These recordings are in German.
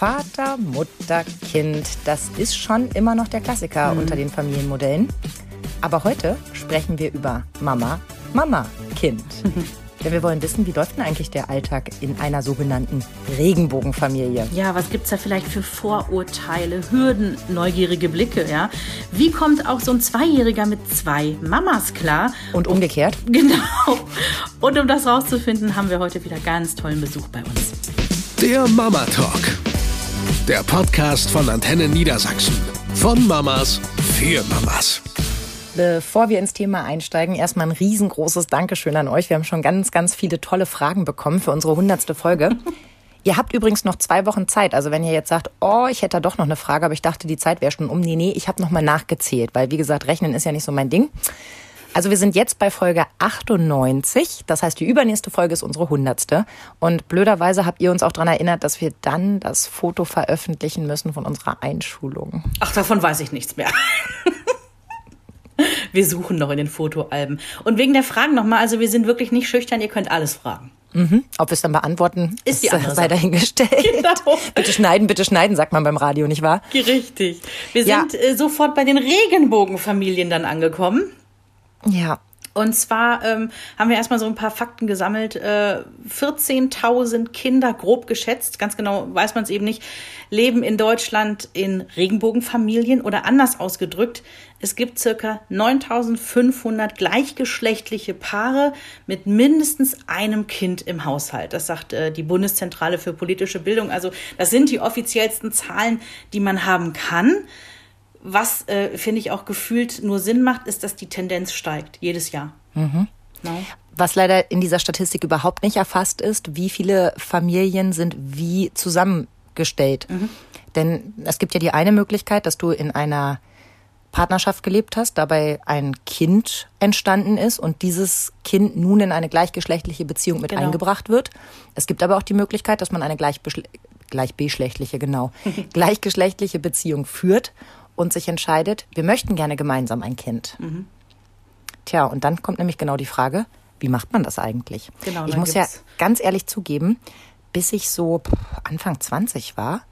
Vater, Mutter, Kind, das ist schon immer noch der Klassiker mhm. unter den Familienmodellen. Aber heute sprechen wir über Mama, Mama, Kind. Denn wir wollen wissen, wie läuft denn eigentlich der Alltag in einer sogenannten Regenbogenfamilie? Ja, was gibt es da vielleicht für Vorurteile, Hürden, neugierige Blicke, ja? Wie kommt auch so ein Zweijähriger mit zwei Mamas klar? Und umgekehrt? Genau. Und um das rauszufinden, haben wir heute wieder ganz tollen Besuch bei uns. Der Mama Talk. Der Podcast von Antenne Niedersachsen. Von Mamas für Mamas. Bevor wir ins Thema einsteigen, erstmal ein riesengroßes Dankeschön an euch. Wir haben schon ganz, ganz viele tolle Fragen bekommen für unsere hundertste Folge. ihr habt übrigens noch zwei Wochen Zeit. Also wenn ihr jetzt sagt, oh, ich hätte da doch noch eine Frage, aber ich dachte, die Zeit wäre schon um. Nee, nee, ich habe nochmal nachgezählt, weil wie gesagt, Rechnen ist ja nicht so mein Ding. Also wir sind jetzt bei Folge 98. Das heißt, die übernächste Folge ist unsere hundertste. Und blöderweise habt ihr uns auch daran erinnert, dass wir dann das Foto veröffentlichen müssen von unserer Einschulung. Ach, davon weiß ich nichts mehr. Wir suchen noch in den Fotoalben. Und wegen der Fragen nochmal, also wir sind wirklich nicht schüchtern, ihr könnt alles fragen. Mhm. Ob wir es dann beantworten, ist die andere sei dahingestellt. Genau. Bitte schneiden, bitte schneiden, sagt man beim Radio, nicht wahr? Richtig. Wir ja. sind äh, sofort bei den Regenbogenfamilien dann angekommen. Ja. Und zwar ähm, haben wir erstmal so ein paar Fakten gesammelt. Äh, 14.000 Kinder, grob geschätzt, ganz genau weiß man es eben nicht, leben in Deutschland in Regenbogenfamilien oder anders ausgedrückt. Es gibt circa 9.500 gleichgeschlechtliche Paare mit mindestens einem Kind im Haushalt. Das sagt äh, die Bundeszentrale für politische Bildung. Also das sind die offiziellsten Zahlen, die man haben kann. Was, äh, finde ich, auch gefühlt nur Sinn macht, ist, dass die Tendenz steigt, jedes Jahr. Mhm. Was leider in dieser Statistik überhaupt nicht erfasst ist, wie viele Familien sind wie zusammengestellt. Mhm. Denn es gibt ja die eine Möglichkeit, dass du in einer Partnerschaft gelebt hast, dabei ein Kind entstanden ist und dieses Kind nun in eine gleichgeschlechtliche Beziehung mit genau. eingebracht wird. Es gibt aber auch die Möglichkeit, dass man eine gleichgeschlechtliche, genau, gleichgeschlechtliche Beziehung führt und sich entscheidet, wir möchten gerne gemeinsam ein Kind. Mhm. Tja, und dann kommt nämlich genau die Frage, wie macht man das eigentlich? Genau, ich muss ja ganz ehrlich zugeben, bis ich so Anfang 20 war,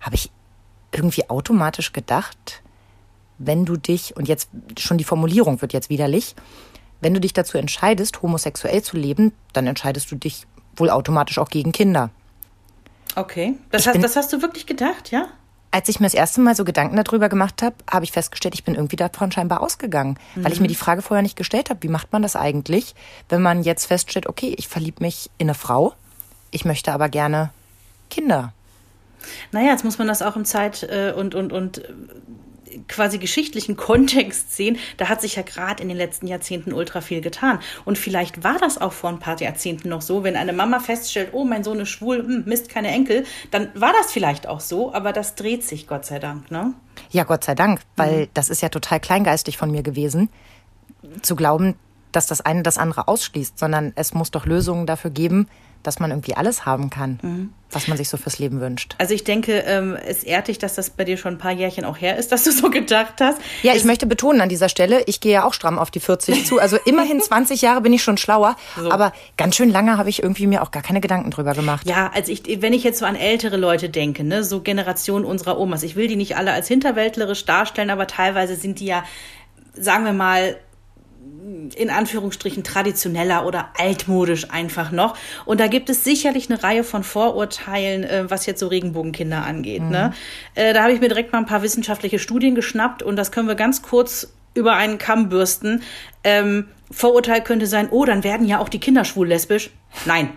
habe ich irgendwie automatisch gedacht, wenn du dich, und jetzt schon die Formulierung wird jetzt widerlich, wenn du dich dazu entscheidest, homosexuell zu leben, dann entscheidest du dich wohl automatisch auch gegen Kinder. Okay, das, hast, das hast du wirklich gedacht, ja? Als ich mir das erste Mal so Gedanken darüber gemacht habe, habe ich festgestellt, ich bin irgendwie davon scheinbar ausgegangen, mhm. weil ich mir mhm. die Frage vorher nicht gestellt habe, wie macht man das eigentlich, wenn man jetzt feststellt, okay, ich verliebe mich in eine Frau, ich möchte aber gerne Kinder. Naja, jetzt muss man das auch im Zeit- äh, und, und, und quasi geschichtlichen Kontext sehen, da hat sich ja gerade in den letzten Jahrzehnten ultra viel getan. Und vielleicht war das auch vor ein paar Jahrzehnten noch so, wenn eine Mama feststellt, oh, mein Sohn ist schwul, hm, misst keine Enkel, dann war das vielleicht auch so, aber das dreht sich, Gott sei Dank, ne? Ja, Gott sei Dank, weil mhm. das ist ja total kleingeistig von mir gewesen, zu glauben, dass das eine das andere ausschließt, sondern es muss doch Lösungen dafür geben, dass man irgendwie alles haben kann, mhm. was man sich so fürs Leben wünscht. Also ich denke, ähm, es ehrt dich, dass das bei dir schon ein paar Jährchen auch her ist, dass du so gedacht hast. Ja, ich es möchte betonen an dieser Stelle, ich gehe ja auch stramm auf die 40 zu. Also immerhin 20 Jahre bin ich schon schlauer, so. aber ganz schön lange habe ich irgendwie mir auch gar keine Gedanken drüber gemacht. Ja, also ich, wenn ich jetzt so an ältere Leute denke, ne, so Generation unserer Omas, ich will die nicht alle als hinterwäldlerisch darstellen, aber teilweise sind die ja, sagen wir mal, in Anführungsstrichen traditioneller oder altmodisch einfach noch. Und da gibt es sicherlich eine Reihe von Vorurteilen, äh, was jetzt so Regenbogenkinder angeht. Mhm. Ne? Äh, da habe ich mir direkt mal ein paar wissenschaftliche Studien geschnappt und das können wir ganz kurz über einen Kamm bürsten. Ähm, Vorurteil könnte sein, oh, dann werden ja auch die Kinder schwul-lesbisch. Nein.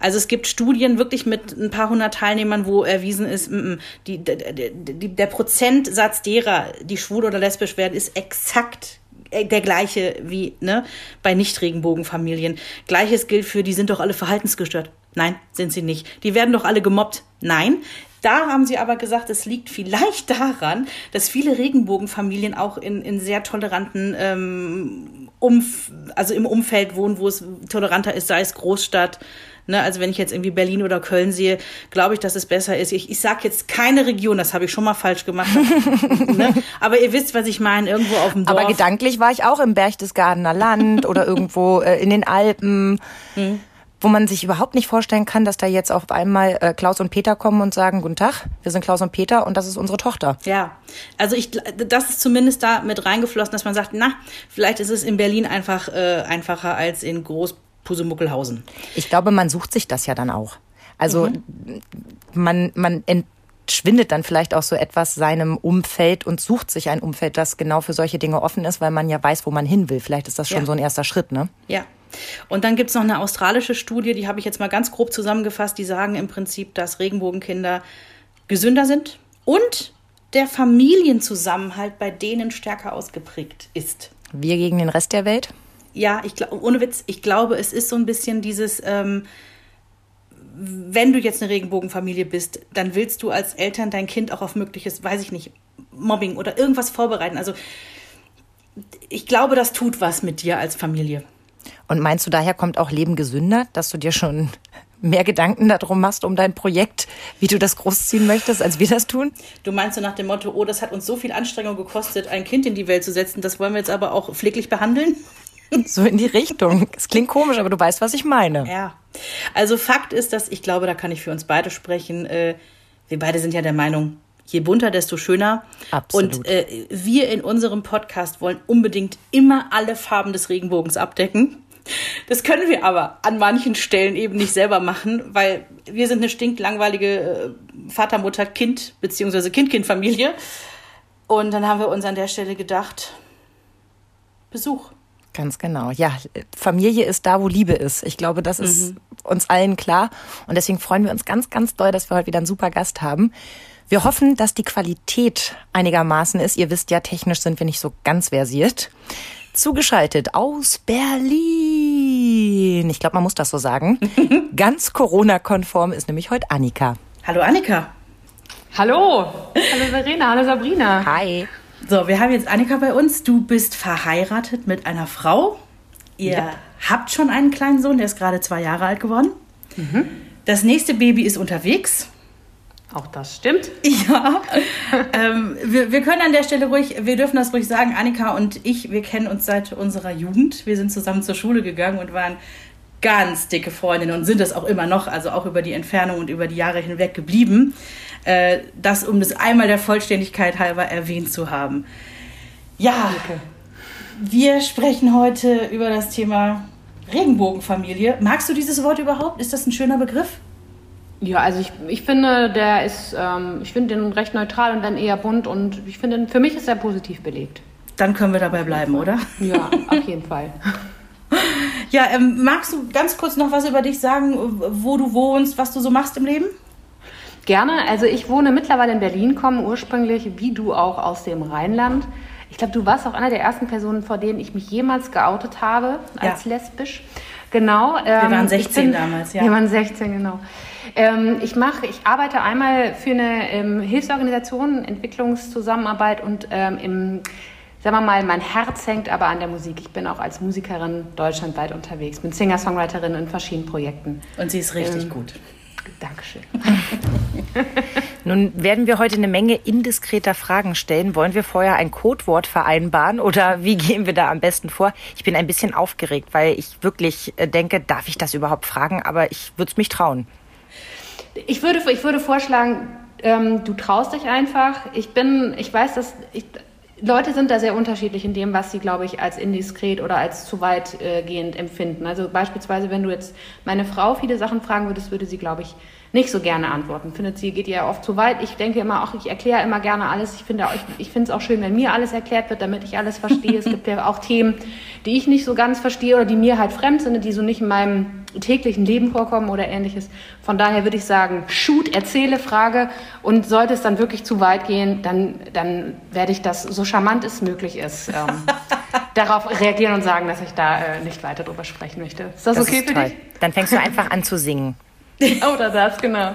Also es gibt Studien wirklich mit ein paar hundert Teilnehmern, wo erwiesen ist, m -m, die, die, die, der Prozentsatz derer, die schwul oder lesbisch werden, ist exakt der gleiche wie ne, bei Nicht-Regenbogenfamilien. Gleiches gilt für, die sind doch alle verhaltensgestört. Nein, sind sie nicht. Die werden doch alle gemobbt. Nein. Da haben sie aber gesagt, es liegt vielleicht daran, dass viele Regenbogenfamilien auch in, in sehr toleranten ähm, Umf also im Umfeld wohnen, wo es toleranter ist, sei es Großstadt, Ne, also wenn ich jetzt irgendwie Berlin oder Köln sehe, glaube ich, dass es besser ist. Ich, ich sage jetzt keine Region, das habe ich schon mal falsch gemacht. ne? Aber ihr wisst, was ich meine, irgendwo auf dem Dorf. Aber gedanklich war ich auch im Berchtesgadener Land oder irgendwo äh, in den Alpen. Hm. wo man sich überhaupt nicht vorstellen kann, dass da jetzt auf einmal äh, Klaus und Peter kommen und sagen, guten Tag, wir sind Klaus und Peter und das ist unsere Tochter. Ja, also ich, das ist zumindest da mit reingeflossen, dass man sagt, na, vielleicht ist es in Berlin einfach äh, einfacher als in Groß-Pusemuckelhausen. Ich glaube, man sucht sich das ja dann auch. Also mhm. man, man entschwindet dann vielleicht auch so etwas seinem Umfeld und sucht sich ein Umfeld, das genau für solche Dinge offen ist, weil man ja weiß, wo man hin will. Vielleicht ist das schon ja. so ein erster Schritt, ne? Ja, und dann gibt es noch eine australische Studie, die habe ich jetzt mal ganz grob zusammengefasst, die sagen im Prinzip, dass Regenbogenkinder gesünder sind und der Familienzusammenhalt bei denen stärker ausgeprägt ist. Wir gegen den Rest der Welt? Ja, ich glaube, ohne Witz, ich glaube, es ist so ein bisschen dieses, ähm, wenn du jetzt eine Regenbogenfamilie bist, dann willst du als Eltern dein Kind auch auf mögliches, weiß ich nicht, Mobbing oder irgendwas vorbereiten. Also ich glaube, das tut was mit dir als Familie. Und meinst du, daher kommt auch Leben gesünder, dass du dir schon mehr Gedanken darum machst, um dein Projekt, wie du das großziehen möchtest, als wir das tun? Du meinst so nach dem Motto, oh, das hat uns so viel Anstrengung gekostet, ein Kind in die Welt zu setzen, das wollen wir jetzt aber auch pfleglich behandeln? So in die Richtung. Es klingt komisch, aber du weißt, was ich meine. Ja. Also Fakt ist, dass ich glaube, da kann ich für uns beide sprechen. Äh, wir beide sind ja der Meinung, je bunter, desto schöner. Absolut. Und äh, wir in unserem Podcast wollen unbedingt immer alle Farben des Regenbogens abdecken. Das können wir aber an manchen Stellen eben nicht selber machen, weil wir sind eine stinklangweilige äh, Vater, Mutter, Kind beziehungsweise Kind-Kind-Familie. Und dann haben wir uns an der Stelle gedacht, Besuch. Ganz genau. Ja, Familie ist da, wo Liebe ist. Ich glaube, das ist mhm. uns allen klar. Und deswegen freuen wir uns ganz, ganz doll, dass wir heute wieder einen super Gast haben. Wir hoffen, dass die Qualität einigermaßen ist. Ihr wisst ja, technisch sind wir nicht so ganz versiert. Zugeschaltet aus Berlin. Ich glaube, man muss das so sagen. Ganz Corona-konform ist nämlich heute Annika. Hallo Annika. Hallo. Hallo Verena, hallo Sabrina. Hi. So, wir haben jetzt Annika bei uns. Du bist verheiratet mit einer Frau. Ihr yep. habt schon einen kleinen Sohn, der ist gerade zwei Jahre alt geworden. Mhm. Das nächste Baby ist unterwegs. Auch das stimmt. Ja. ähm, wir, wir können an der Stelle ruhig, wir dürfen das ruhig sagen, Annika und ich, wir kennen uns seit unserer Jugend. Wir sind zusammen zur Schule gegangen und waren ganz dicke Freundinnen und sind es auch immer noch, also auch über die Entfernung und über die Jahre hinweg geblieben. Äh, das, um das einmal der Vollständigkeit halber erwähnt zu haben. Ja, wir sprechen heute über das Thema Regenbogenfamilie. Magst du dieses Wort überhaupt? Ist das ein schöner Begriff? Ja, also ich, ich finde, der ist, ähm, ich finde den recht neutral und dann eher bunt und ich finde, für mich ist er positiv belegt. Dann können wir dabei bleiben, oder? Ja, auf jeden Fall. Ja, ähm, magst du ganz kurz noch was über dich sagen, wo du wohnst, was du so machst im Leben? Gerne. Also ich wohne mittlerweile in Berlin, komme ursprünglich, wie du auch, aus dem Rheinland. Ich glaube, du warst auch einer der ersten Personen, vor denen ich mich jemals geoutet habe als ja. lesbisch. Genau. Ähm, wir waren 16 bin, damals, ja. Wir waren 16, genau. Ähm, ich mache, ich arbeite einmal für eine ähm, Hilfsorganisation, Entwicklungszusammenarbeit und ähm, im, sagen wir mal, mein Herz hängt aber an der Musik. Ich bin auch als Musikerin deutschlandweit unterwegs, bin Singer-Songwriterin in verschiedenen Projekten. Und sie ist richtig ähm, gut. Dankeschön. Nun werden wir heute eine Menge indiskreter Fragen stellen. Wollen wir vorher ein Codewort vereinbaren oder wie gehen wir da am besten vor? Ich bin ein bisschen aufgeregt, weil ich wirklich äh, denke, darf ich das überhaupt fragen? Aber ich würde es mich trauen. Ich würde, ich würde vorschlagen, ähm, du traust dich einfach. Ich bin, ich weiß, dass ich, Leute sind da sehr unterschiedlich in dem, was sie, glaube ich, als indiskret oder als zu weitgehend äh, empfinden. Also beispielsweise, wenn du jetzt meine Frau viele Sachen fragen würdest, würde sie, glaube ich, nicht so gerne antworten. Findet sie, geht ihr oft zu weit. Ich denke immer auch, ich erkläre immer gerne alles. Ich finde, ich, ich finde es auch schön, wenn mir alles erklärt wird, damit ich alles verstehe. es gibt ja auch Themen, die ich nicht so ganz verstehe oder die mir halt fremd sind, die so nicht in meinem täglichen Leben vorkommen oder ähnliches. Von daher würde ich sagen, shoot, erzähle, frage und sollte es dann wirklich zu weit gehen, dann, dann werde ich das so charmant es möglich ist. Ähm, darauf reagieren und sagen, dass ich da äh, nicht weiter drüber sprechen möchte. Ist das, das okay ist für toll. dich? Dann fängst du einfach an zu singen. Oder das, genau.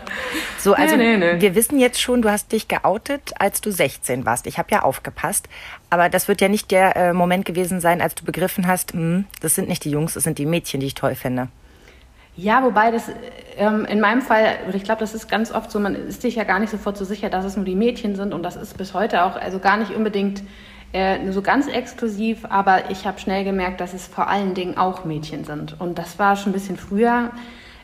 So, also nee, nee, nee. wir wissen jetzt schon, du hast dich geoutet, als du 16 warst. Ich habe ja aufgepasst. Aber das wird ja nicht der äh, Moment gewesen sein, als du begriffen hast, hm, das sind nicht die Jungs, das sind die Mädchen, die ich toll finde. Ja, wobei das ähm, in meinem Fall, ich glaube, das ist ganz oft so, man ist sich ja gar nicht sofort so sicher, dass es nur die Mädchen sind und das ist bis heute auch, also gar nicht unbedingt äh, so ganz exklusiv, aber ich habe schnell gemerkt, dass es vor allen Dingen auch Mädchen sind. Und das war schon ein bisschen früher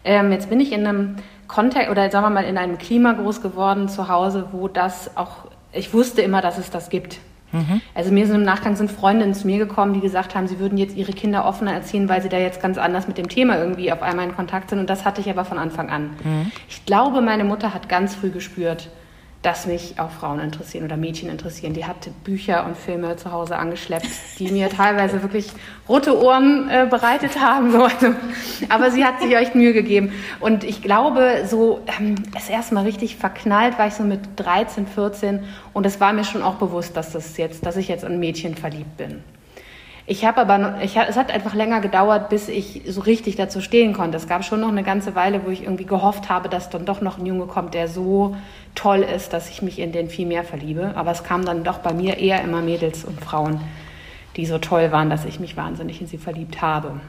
Ähm, jetzt bin ich in einem Kontext oder sagen wir mal in einem Klima groß geworden zu Hause, wo das auch, ich wusste immer, dass es das gibt. Mhm. Also mir sind im Nachgang sind Freundinnen zu mir gekommen, die gesagt haben, sie würden jetzt ihre Kinder offener erziehen, weil sie da jetzt ganz anders mit dem Thema irgendwie auf einmal in Kontakt sind. Und das hatte ich aber von Anfang an. Mhm. Ich glaube, meine Mutter hat ganz früh gespürt, dass mich auch Frauen interessieren oder Mädchen interessieren. Die hat Bücher und Filme zu Hause angeschleppt, die mir teilweise wirklich rote Ohren äh, bereitet haben. So. Also, aber sie hat sich echt Mühe gegeben. Und ich glaube, so ähm, es erstmal richtig verknallt war ich so mit 13, 14 und es war mir schon auch bewusst, dass das jetzt, dass ich jetzt in Mädchen verliebt bin. Ich habe aber, noch, ich, es hat einfach länger gedauert, bis ich so richtig dazu stehen konnte. Es gab schon noch eine ganze Weile, wo ich irgendwie gehofft habe, dass dann doch noch ein Junge kommt, der so toll ist, dass ich mich in den viel mehr verliebe. Aber es kamen dann doch bei mir eher immer Mädels und Frauen, die so toll waren, dass ich mich wahnsinnig in sie verliebt habe.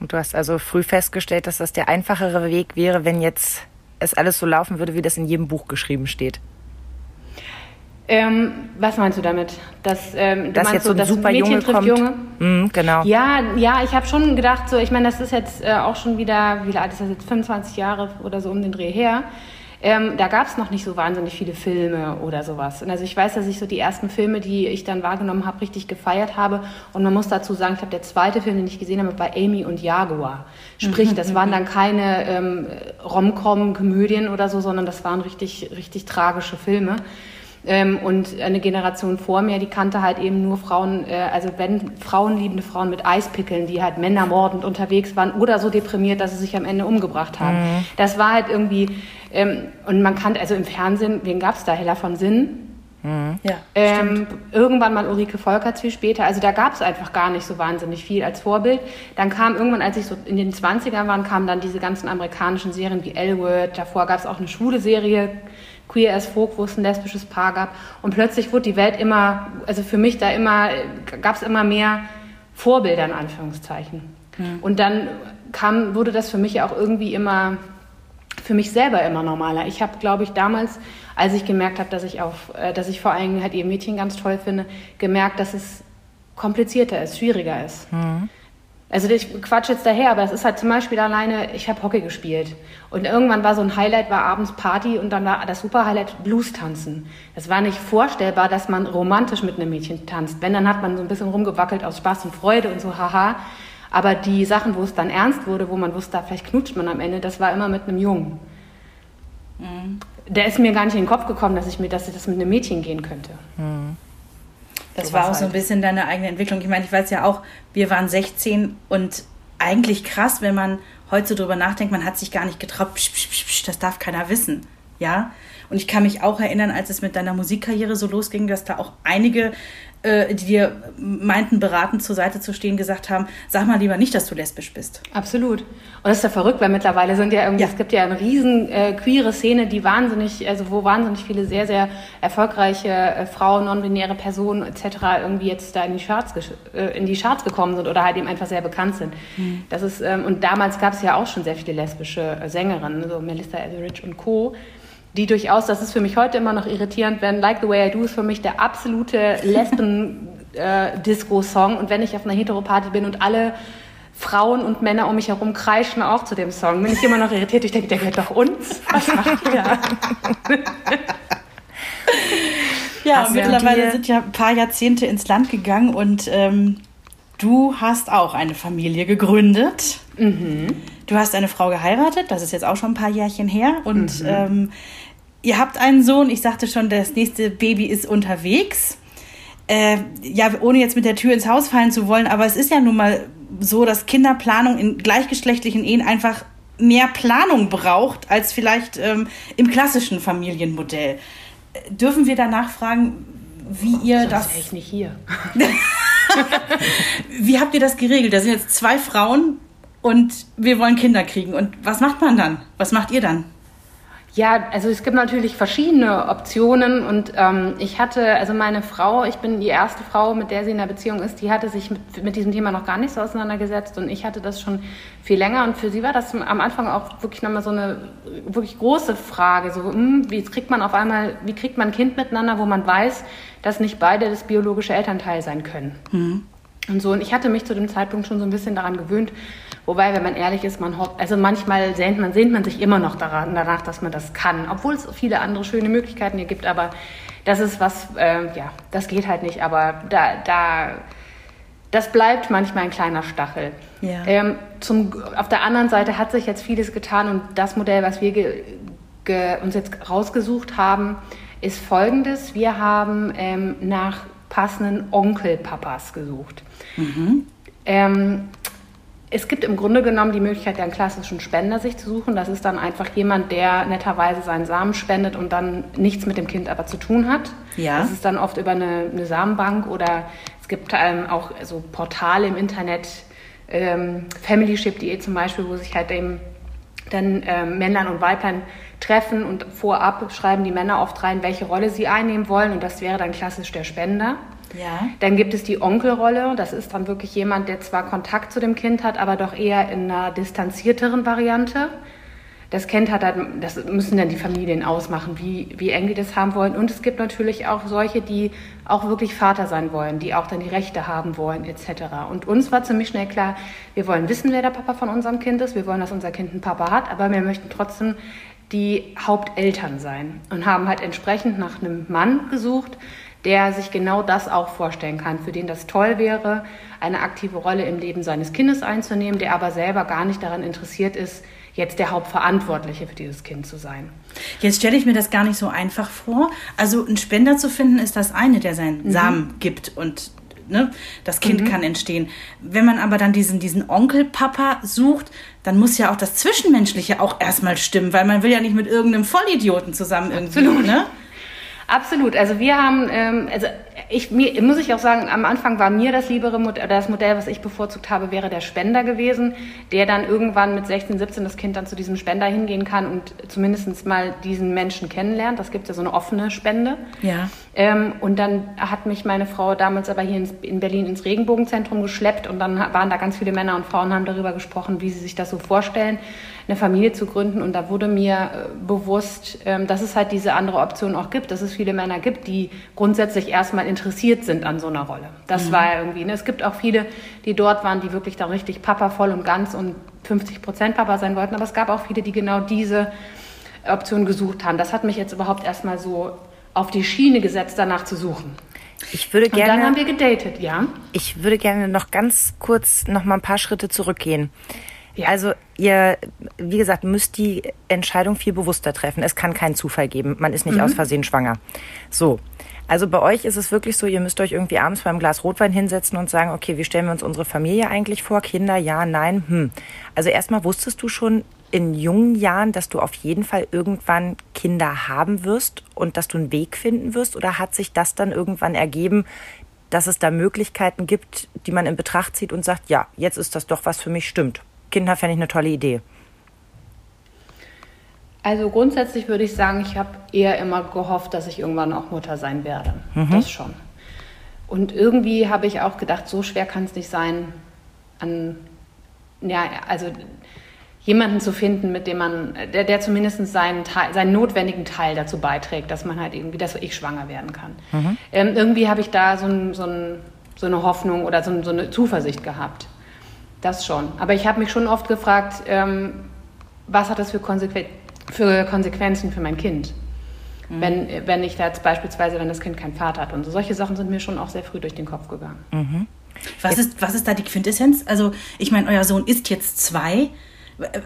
Und du hast also früh festgestellt, dass das der einfachere Weg wäre, wenn jetzt es alles so laufen würde, wie das in jedem Buch geschrieben steht. Ähm, was meinst du damit? Dass, ähm, dass jetzt so ein super Mädchen Junge kommt? Junge? Mm, genau. Ja, ja, ich habe schon gedacht, so, ich meine, das ist jetzt äh, auch schon wieder, wie alt ist das jetzt, 25 Jahre oder so um den Dreh her. Ähm, da gab es noch nicht so wahnsinnig viele Filme oder sowas. Und also ich weiß, dass ich so die ersten Filme, die ich dann wahrgenommen habe, richtig gefeiert habe. Und man muss dazu sagen, ich glaube, der zweite Film, den ich gesehen habe, war Amy und Jaguar. Sprich, das waren dann keine ähm, Rom-Com-Komödien oder so, sondern das waren richtig, richtig tragische Filme. Ähm, und eine Generation vor mir, die kannte halt eben nur Frauen, äh, also wenn frauenliebende Frauen mit Eispickeln, die halt männermordend unterwegs waren oder so deprimiert, dass sie sich am Ende umgebracht haben. Mhm. Das war halt irgendwie, ähm, und man kannte, also im Fernsehen, wen gab es da? Heller von Sinn? Mhm. Ja, ähm, irgendwann mal Ulrike Volkert viel später. Also da gab es einfach gar nicht so wahnsinnig viel als Vorbild. Dann kam irgendwann, als ich so in den 20ern war, kamen dann diese ganzen amerikanischen Serien wie L-Word. Davor gab es auch eine schwule Serie, Queer as Folk, wo es ein lesbisches Paar gab. Und plötzlich wurde die Welt immer, also für mich da immer, gab es immer mehr Vorbilder in Anführungszeichen. Mhm. Und dann kam, wurde das für mich auch irgendwie immer, für mich selber immer normaler. Ich habe, glaube ich, damals, als ich gemerkt habe, dass ich auf, äh, dass ich vor allem halt eben Mädchen ganz toll finde, gemerkt, dass es komplizierter ist, schwieriger ist. Mhm. Also ich quatsch jetzt daher, aber es ist halt zum Beispiel alleine, ich habe Hockey gespielt. Und irgendwann war so ein Highlight, war abends Party und dann war das super Highlight Blues tanzen. Es war nicht vorstellbar, dass man romantisch mit einem Mädchen tanzt. Wenn, dann hat man so ein bisschen rumgewackelt aus Spaß und Freude und so, haha. Aber die Sachen, wo es dann ernst wurde, wo man wusste, vielleicht knutscht man am Ende, das war immer mit einem Jungen. Mhm. Der ist mir gar nicht in den Kopf gekommen, dass ich mir, dass das mit einem Mädchen gehen könnte. Mhm. Das war auch halt. so ein bisschen deine eigene Entwicklung. Ich meine, ich weiß ja auch, wir waren 16 und eigentlich krass, wenn man heute so drüber nachdenkt, man hat sich gar nicht getraut, psch, psch, psch, das darf keiner wissen. Ja, und ich kann mich auch erinnern, als es mit deiner Musikkarriere so losging, dass da auch einige äh, die dir meinten, beratend zur Seite zu stehen, gesagt haben, sag mal lieber nicht, dass du lesbisch bist. Absolut. Und das ist ja verrückt, weil mittlerweile sind ja irgendwie, ja. es gibt ja eine riesen äh, queere Szene, die wahnsinnig, also wo wahnsinnig viele sehr, sehr erfolgreiche äh, Frauen, non-binäre Personen etc. irgendwie jetzt da in die Charts, äh, in die Charts gekommen sind oder halt eben einfach sehr bekannt sind. Mhm. Das ist, ähm, und damals gab es ja auch schon sehr viele lesbische äh, Sängerinnen, so Melissa Etheridge und Co., die durchaus, das ist für mich heute immer noch irritierend, wenn Like the Way I Do ist für mich der absolute Lesben-Disco-Song. Äh, und wenn ich auf einer Heteroparty bin und alle Frauen und Männer um mich herum kreischen auch zu dem Song, bin ich immer noch irritiert. Ich denke, der gehört doch uns. Was macht ihr da? ja, mittlerweile sind ja ein paar Jahrzehnte ins Land gegangen und ähm, du hast auch eine Familie gegründet. Mhm. Du hast eine Frau geheiratet, das ist jetzt auch schon ein paar Jährchen her. Und mhm. ähm, ihr habt einen Sohn, ich sagte schon, das nächste Baby ist unterwegs. Äh, ja, ohne jetzt mit der Tür ins Haus fallen zu wollen, aber es ist ja nun mal so, dass Kinderplanung in gleichgeschlechtlichen Ehen einfach mehr Planung braucht als vielleicht ähm, im klassischen Familienmodell. Dürfen wir danach fragen, wie ihr Sonst das. ich nicht hier. wie habt ihr das geregelt? Da sind jetzt zwei Frauen und wir wollen Kinder kriegen. Und was macht man dann? Was macht ihr dann? Ja, also es gibt natürlich verschiedene Optionen und ähm, ich hatte, also meine Frau, ich bin die erste Frau, mit der sie in der Beziehung ist, die hatte sich mit, mit diesem Thema noch gar nicht so auseinandergesetzt und ich hatte das schon viel länger und für sie war das am Anfang auch wirklich nochmal so eine wirklich große Frage, so hm, wie kriegt man auf einmal, wie kriegt man ein Kind miteinander, wo man weiß, dass nicht beide das biologische Elternteil sein können. Mhm. Und so, und ich hatte mich zu dem Zeitpunkt schon so ein bisschen daran gewöhnt, Wobei, wenn man ehrlich ist, man hofft, also manchmal sehnt man, sehnt man sich immer noch daran, danach, dass man das kann, obwohl es viele andere schöne Möglichkeiten hier gibt, aber das ist was, äh, ja, das geht halt nicht, aber da, da, das bleibt manchmal ein kleiner Stachel. Ja. Ähm, zum, auf der anderen Seite hat sich jetzt vieles getan und das Modell, was wir ge, ge, uns jetzt rausgesucht haben, ist folgendes. Wir haben ähm, nach passenden Onkelpapas gesucht. Mhm. Ähm, es gibt im Grunde genommen die Möglichkeit, einen klassischen Spender sich zu suchen. Das ist dann einfach jemand, der netterweise seinen Samen spendet und dann nichts mit dem Kind aber zu tun hat. Ja. Das ist dann oft über eine, eine Samenbank oder es gibt ähm, auch so Portale im Internet, ähm, familyship.de zum Beispiel, wo sich halt eben dann ähm, Männlein und Weiblein treffen und vorab schreiben die Männer oft rein, welche Rolle sie einnehmen wollen und das wäre dann klassisch der Spender. Ja. Dann gibt es die Onkelrolle. Das ist dann wirklich jemand, der zwar Kontakt zu dem Kind hat, aber doch eher in einer distanzierteren Variante. Das Kind hat dann, das müssen dann die Familien ausmachen, wie, wie eng die das haben wollen. Und es gibt natürlich auch solche, die auch wirklich Vater sein wollen, die auch dann die Rechte haben wollen, etc. Und uns war ziemlich schnell klar, wir wollen wissen, wer der Papa von unserem Kind ist. Wir wollen, dass unser Kind einen Papa hat, aber wir möchten trotzdem die Haupteltern sein und haben halt entsprechend nach einem Mann gesucht, der sich genau das auch vorstellen kann, für den das toll wäre, eine aktive Rolle im Leben seines Kindes einzunehmen, der aber selber gar nicht daran interessiert ist, jetzt der Hauptverantwortliche für dieses Kind zu sein. Jetzt stelle ich mir das gar nicht so einfach vor. Also einen Spender zu finden ist das eine, der seinen mhm. Samen gibt und ne, das Kind mhm. kann entstehen. Wenn man aber dann diesen, diesen Onkelpapa sucht, dann muss ja auch das Zwischenmenschliche auch erstmal stimmen, weil man will ja nicht mit irgendeinem Vollidioten zusammen irgendwie, Absolut. ne? Absolut. Also wir haben, ähm, also ich mir, muss ich auch sagen, am Anfang war mir das liebere Modell, das Modell, was ich bevorzugt habe, wäre der Spender gewesen, der dann irgendwann mit 16, 17 das Kind dann zu diesem Spender hingehen kann und zumindest mal diesen Menschen kennenlernt. Das gibt ja so eine offene Spende. Ja. Ähm, und dann hat mich meine Frau damals aber hier in Berlin ins Regenbogenzentrum geschleppt und dann waren da ganz viele Männer und Frauen haben darüber gesprochen, wie sie sich das so vorstellen eine Familie zu gründen. Und da wurde mir äh, bewusst, ähm, dass es halt diese andere Option auch gibt, dass es viele Männer gibt, die grundsätzlich erstmal interessiert sind an so einer Rolle. Das mhm. war ja irgendwie. Ne? Es gibt auch viele, die dort waren, die wirklich da richtig Papa voll und ganz und 50 Prozent Papa sein wollten. Aber es gab auch viele, die genau diese Option gesucht haben. Das hat mich jetzt überhaupt erstmal so auf die Schiene gesetzt, danach zu suchen. Ich würde gerne. Und dann haben wir gedatet, ja. Ich würde gerne noch ganz kurz noch mal ein paar Schritte zurückgehen. Ja. Also ihr, wie gesagt, müsst die Entscheidung viel bewusster treffen. Es kann keinen Zufall geben. Man ist nicht mhm. aus Versehen schwanger. So. Also bei euch ist es wirklich so, ihr müsst euch irgendwie abends beim Glas Rotwein hinsetzen und sagen, okay, wie stellen wir uns unsere Familie eigentlich vor? Kinder, ja, nein, hm. Also erstmal wusstest du schon in jungen Jahren, dass du auf jeden Fall irgendwann Kinder haben wirst und dass du einen Weg finden wirst? Oder hat sich das dann irgendwann ergeben, dass es da Möglichkeiten gibt, die man in Betracht zieht und sagt, ja, jetzt ist das doch was für mich stimmt? Kinder fände ich eine tolle Idee. Also grundsätzlich würde ich sagen, ich habe eher immer gehofft, dass ich irgendwann auch Mutter sein werde. Mhm. Das schon. Und irgendwie habe ich auch gedacht, so schwer kann es nicht sein, an, ja, also jemanden zu finden, mit dem man, der, der zumindest seinen, Teil, seinen notwendigen Teil dazu beiträgt, dass man halt irgendwie, dass ich schwanger werden kann. Mhm. Ähm, irgendwie habe ich da so, ein, so, ein, so, eine Hoffnung oder so, so eine Zuversicht gehabt. Das schon. Aber ich habe mich schon oft gefragt, ähm, was hat das für, Konsequen für, Konsequenzen für mein Kind? Mhm. Wenn, wenn ich da jetzt beispielsweise, wenn das Kind keinen Vater hat. Und so. solche Sachen sind mir schon auch sehr früh durch den Kopf gegangen. Mhm. Was, ist, was ist da die Quintessenz? Also, ich meine, euer Sohn ist jetzt zwei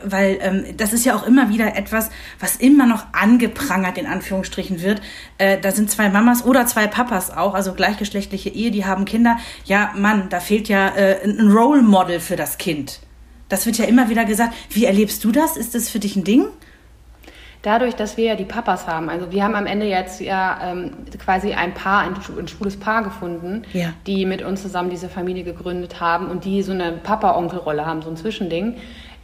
weil ähm, das ist ja auch immer wieder etwas, was immer noch angeprangert in Anführungsstrichen wird. Äh, da sind zwei Mamas oder zwei Papas auch, also gleichgeschlechtliche Ehe, die haben Kinder. Ja, Mann, da fehlt ja äh, ein Role Model für das Kind. Das wird ja immer wieder gesagt. Wie erlebst du das? Ist das für dich ein Ding? Dadurch, dass wir ja die Papas haben, also wir haben am Ende jetzt ja ähm, quasi ein Paar, ein, ein schwules Paar gefunden, ja. die mit uns zusammen diese Familie gegründet haben und die so eine Papa-Onkel-Rolle haben, so ein Zwischending.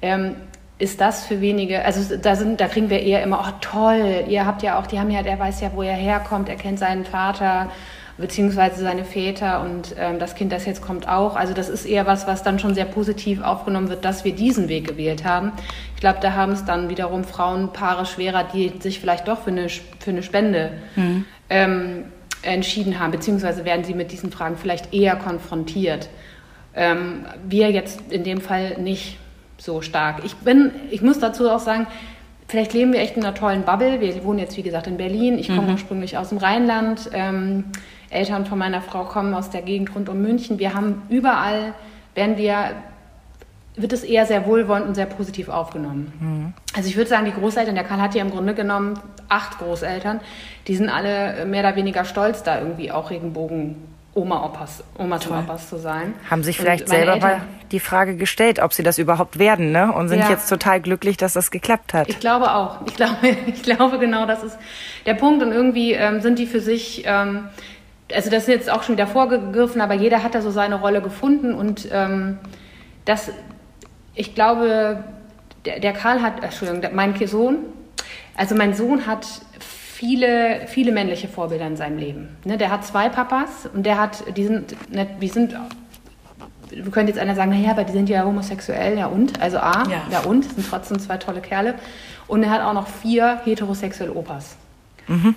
Ähm, ist das für wenige, also da sind, da kriegen wir eher immer, oh toll, ihr habt ja auch, die haben ja, der weiß ja, wo er herkommt, er kennt seinen Vater beziehungsweise seine Väter und ähm, das Kind, das jetzt kommt, auch. Also das ist eher was, was dann schon sehr positiv aufgenommen wird, dass wir diesen Weg gewählt haben. Ich glaube, da haben es dann wiederum Frauenpaare schwerer, die sich vielleicht doch für eine, für eine Spende mhm. ähm, entschieden haben, beziehungsweise werden sie mit diesen Fragen vielleicht eher konfrontiert. Ähm, wir jetzt in dem Fall nicht. so stark. Ich bin, ich muss dazu auch sagen, vielleicht leben wir echt in einer tollen Bubble. Wir wohnen jetzt, wie gesagt, in Berlin. Ich komme mhm. ursprünglich aus dem Rheinland. Ähm, Eltern von meiner Frau kommen aus der Gegend rund um München. Wir haben überall, werden wir, wird es eher sehr wohlwollend und sehr positiv aufgenommen. Mhm. Also ich würde sagen, die Großeltern, der Karl hat ja im Grunde genommen acht Großeltern, die sind alle mehr oder weniger stolz, da irgendwie auch Regenbogen Oma, Opas, Omas Toll. und Opas zu sein. Haben sich vielleicht selber Eltern, mal die Frage gestellt, ob sie das überhaupt werden, ne? Und sind ja. jetzt total glücklich, dass das geklappt hat. Ich glaube auch. Ich glaube, ich glaube genau, das ist der Punkt. Und irgendwie ähm, sind die für sich, ähm, also das ist jetzt auch schon wieder vorgegriffen, aber jeder hat da so seine Rolle gefunden und ähm, das, ich glaube, der, der Karl hat, Entschuldigung, mein Sohn, also mein Sohn hat viele, viele männliche Vorbilder in seinem Leben. Ne, der hat zwei Papas und der hat, die sind, ne, die sind, wir könnte jetzt einer sagen, naja, aber die sind ja homosexuell, ja und? Also A, ja, ja und, sind trotzdem zwei tolle Kerle. Und er hat auch noch vier heterosexuelle Opas. Mhm.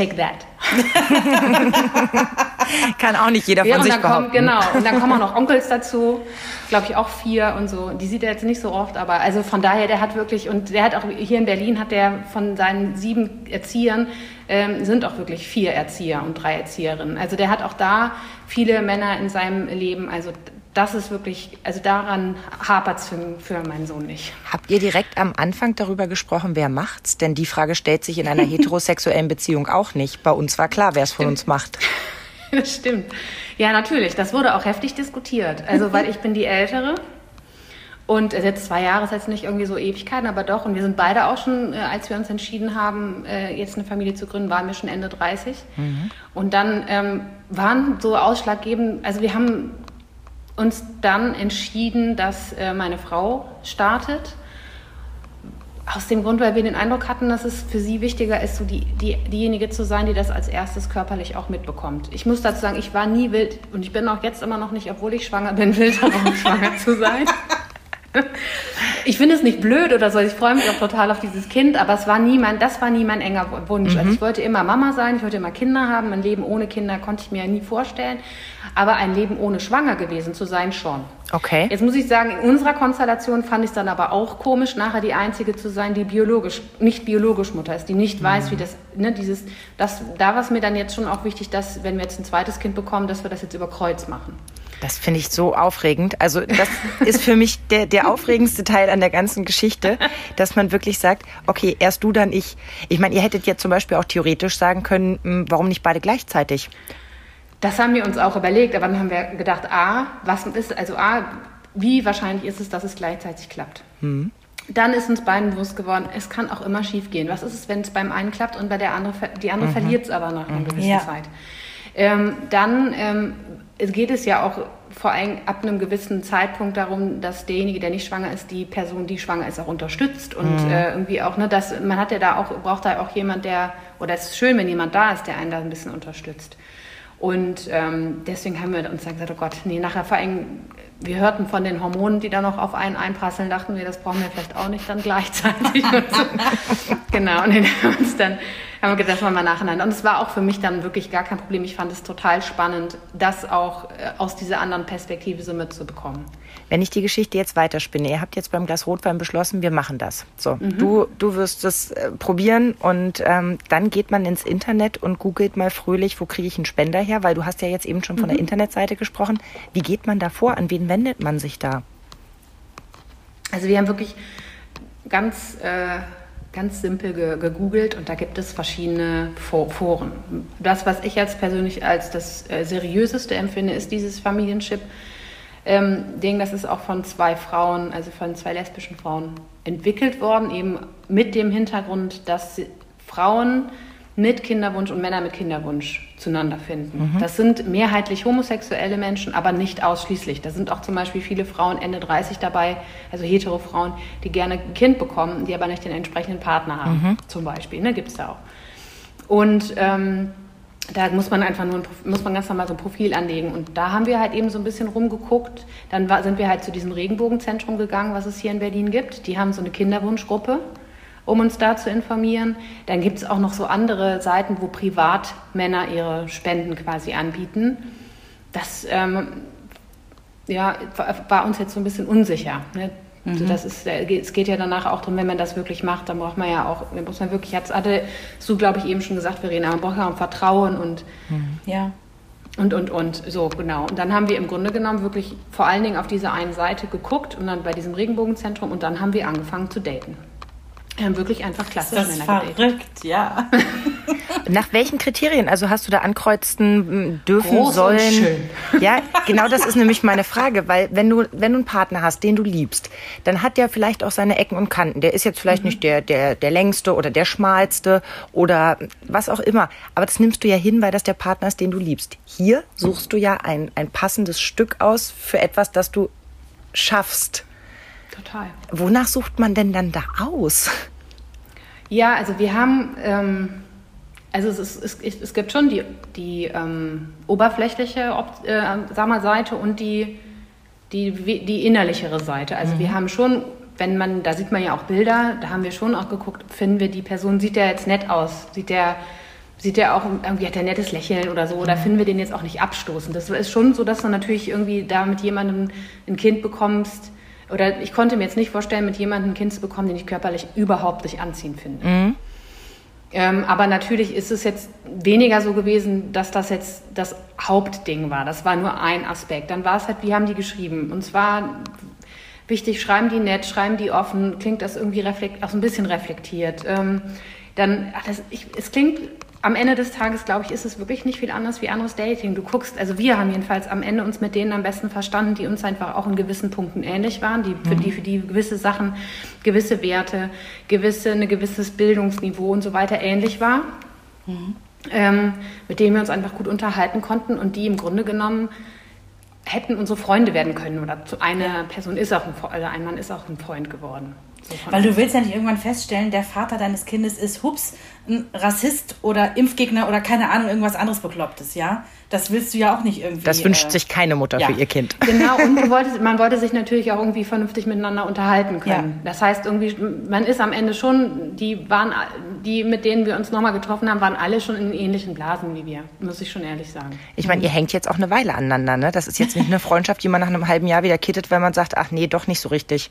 Take that. Kann auch nicht jeder von ja, sich dann behaupten. Kommt, genau. Und dann kommen auch noch Onkels dazu. Glaube ich auch vier und so. Die sieht er jetzt nicht so oft, aber also von daher, der hat wirklich, und der hat auch hier in Berlin hat der von seinen sieben Erziehern ähm, sind auch wirklich vier Erzieher und drei Erzieherinnen. Also der hat auch da viele Männer in seinem Leben. Also das ist wirklich, also daran hapert es für, für, meinen Sohn nicht. Habt ihr direkt am Anfang darüber gesprochen, wer macht's? Denn die Frage stellt sich in einer heterosexuellen Beziehung auch nicht. Bei uns war klar, wer es von uns macht. Das stimmt. Ja, natürlich. Das wurde auch heftig diskutiert. Also, weil ich bin die Ältere. Und jetzt zwei Jahre ist jetzt nicht irgendwie so Ewigkeiten, aber doch. Und wir sind beide auch schon, äh, als wir uns entschieden haben, äh, jetzt eine Familie zu gründen, waren wir schon Ende 30. Mhm. Und dann ähm, waren so ausschlaggebend, also wir haben uns dann entschieden, dass äh, meine Frau startet. Aus dem Grund, weil wir den Eindruck hatten, dass es für sie wichtiger ist, so die, die, diejenige zu sein, die das als erstes körperlich auch mitbekommt. Ich muss dazu sagen, ich war nie wild und ich bin auch jetzt immer noch nicht, obwohl ich schwanger bin, wild darauf, schwanger zu sein. Ich finde es nicht blöd oder so. Ich freue mich auch total auf dieses Kind, aber es war nie mein, das war nie mein enger Wunsch. Also mhm. Also ich wollte immer Mama sein, ich wollte immer Kinder haben. Ein Leben ohne Kinder konnte ich mir nie vorstellen. Aber ein Leben ohne schwanger gewesen zu sein schon. Okay. Jetzt muss ich sagen, in unserer Konstellation fand ich es dann aber auch komisch, nachher die einzige zu sein, die biologisch, nicht biologisch Mutter ist, die nicht mhm. weiß, wie das, ne, dieses, das, da war es mir dann jetzt schon auch wichtig, dass, wenn wir jetzt ein zweites Kind bekommen, dass wir das jetzt über Kreuz machen. Das finde ich so aufregend. Also das ist für mich der, der aufregendste Teil an der ganzen Geschichte, dass man wirklich sagt, okay, erst du, dann ich. Ich meine, ihr hättet jetzt zum Beispiel auch theoretisch sagen können, hm, warum nicht beide gleichzeitig? Das haben wir uns auch überlegt, aber dann haben wir gedacht, A, was ist, also A, wie wahrscheinlich ist es, dass es gleichzeitig klappt? Mhm. Dann ist uns beiden bewusst geworden, es kann auch immer schief gehen. Was ist es, wenn es beim einen klappt und bei der andere, die andere mhm. verliert es aber nach einer mhm. gewissen ja. Zeit? Ähm, dann ähm, es geht es ja auch vor allem ab einem gewissen Zeitpunkt darum, dass derjenige, der nicht schwanger ist, die Person, die schwanger ist, auch unterstützt und mhm. äh, irgendwie auch, ne, dass man hat ja da auch braucht da auch jemand, der oder es ist schön, wenn jemand da ist, der einen da ein bisschen unterstützt. Und ähm, deswegen haben wir uns dann gesagt, oh Gott, nee, nachher vor allem, wir hörten von den Hormonen, die da noch auf einen einprasseln, dachten wir, das brauchen wir vielleicht auch nicht dann gleichzeitig. so. genau, und dann haben wir uns dann haben wir gedacht, das machen wir nacheinander. Und es war auch für mich dann wirklich gar kein Problem. Ich fand es total spannend, das auch äh, aus dieser anderen Perspektive so mitzubekommen. Wenn ich die Geschichte jetzt weiterspinne, ihr habt jetzt beim Glas Rotwein beschlossen, wir machen das. So, mhm. du, du wirst es äh, probieren und ähm, dann geht man ins Internet und googelt mal fröhlich, wo kriege ich einen Spender her, weil du hast ja jetzt eben schon von mhm. der Internetseite gesprochen. Wie geht man da vor? An wen wendet man sich da? Also wir haben wirklich ganz äh, ganz simpel ge gegoogelt und da gibt es verschiedene Foren. Das, was ich jetzt persönlich als das äh, seriöseste empfinde, ist dieses Familienship. Ähm, Ding, das ist auch von zwei Frauen, also von zwei lesbischen Frauen entwickelt worden, eben mit dem Hintergrund, dass Frauen mit Kinderwunsch und Männer mit Kinderwunsch zueinander finden. Mhm. Das sind mehrheitlich homosexuelle Menschen, aber nicht ausschließlich. Da sind auch zum Beispiel viele Frauen Ende 30 dabei, also hetero Frauen, die gerne ein Kind bekommen, die aber nicht den entsprechenden Partner haben, mhm. zum Beispiel. Ne, Gibt es da auch. Und ähm, da muss man einfach nur muss man ganz normal so ein Profil anlegen. Und da haben wir halt eben so ein bisschen rumgeguckt. Dann war, sind wir halt zu diesem Regenbogenzentrum gegangen, was es hier in Berlin gibt. Die haben so eine Kinderwunschgruppe um uns da zu informieren. Dann gibt es auch noch so andere Seiten, wo Privatmänner ihre Spenden quasi anbieten. Das, ähm, ja, war uns jetzt so ein bisschen unsicher. Ne? Mhm. Das ist, es geht ja danach auch darum, wenn man das wirklich macht, dann braucht man ja auch, muss man wirklich, jetzt hatte du, glaube ich, eben schon gesagt, Verena, man braucht ja auch Vertrauen und mhm. ja. Und, und, und, so, genau. Und dann haben wir im Grunde genommen wirklich vor allen Dingen auf diese eine Seite geguckt und dann bei diesem Regenbogenzentrum und dann haben wir angefangen zu daten. Wir haben wirklich einfach klasse das ist Männer verrückt, ja. Nach welchen Kriterien? Also hast du da ankreuzen dürfen Groß sollen? Und schön. Ja, genau das ist nämlich meine Frage, weil wenn du wenn du einen Partner hast, den du liebst, dann hat der vielleicht auch seine Ecken und Kanten. Der ist jetzt vielleicht mhm. nicht der der der längste oder der schmalste oder was auch immer, aber das nimmst du ja hin, weil das der Partner ist, den du liebst. Hier suchst du ja ein ein passendes Stück aus für etwas, das du schaffst. Total. Wonach sucht man denn dann da aus? Ja, also wir haben, ähm, also es, ist, es, es, gibt schon die, die ähm, oberflächliche äh, sag mal, Seite und die, die, die innerlichere Seite. Also mhm. wir haben schon, wenn man, da sieht man ja auch Bilder, da haben wir schon auch geguckt, finden wir die Person, sieht der jetzt nett aus, sieht der sieht der auch irgendwie hat der nettes Lächeln oder so oder mhm. finden wir den jetzt auch nicht abstoßend. Das ist schon so, dass du natürlich irgendwie da mit jemandem ein Kind bekommst, oder ich konnte mir jetzt nicht vorstellen, mit jemandem ein Kind zu bekommen, den ich körperlich überhaupt nicht anziehen finde. Mhm. Ähm, aber natürlich ist es jetzt weniger so gewesen, dass das jetzt das Hauptding war. Das war nur ein Aspekt. Dann war es halt, wie haben die geschrieben? Und zwar wichtig, schreiben die nett, schreiben die offen, klingt das irgendwie reflekt, auch so ein bisschen reflektiert. Ähm, dann, ach, das, ich, es klingt am Ende des Tages, glaube ich, ist es wirklich nicht viel anders wie anderes Dating. Du guckst, also wir haben jedenfalls am Ende uns mit denen am besten verstanden, die uns einfach auch in gewissen Punkten ähnlich waren, die, für, mhm. die, für die gewisse Sachen, gewisse Werte, gewisse, ein gewisses Bildungsniveau und so weiter ähnlich war. Mhm. Ähm, mit denen wir uns einfach gut unterhalten konnten und die im Grunde genommen hätten unsere Freunde werden können. Oder eine Person ist auch ein, also ein Mann ist auch ein Freund geworden. Weil du willst ja nicht irgendwann feststellen, der Vater deines Kindes ist, hups, ein Rassist oder Impfgegner oder keine Ahnung, irgendwas anderes Beklopptes, ja? Das willst du ja auch nicht irgendwie. Das wünscht äh, sich keine Mutter ja. für ihr Kind. Genau, und wolltest, man wollte sich natürlich auch irgendwie vernünftig miteinander unterhalten können. Ja. Das heißt, irgendwie, man ist am Ende schon, die waren, die, mit denen wir uns nochmal getroffen haben, waren alle schon in ähnlichen Blasen wie wir, muss ich schon ehrlich sagen. Ich meine, ihr hängt jetzt auch eine Weile aneinander, ne? Das ist jetzt nicht eine Freundschaft, die man nach einem halben Jahr wieder kittet, weil man sagt, ach nee, doch nicht so richtig.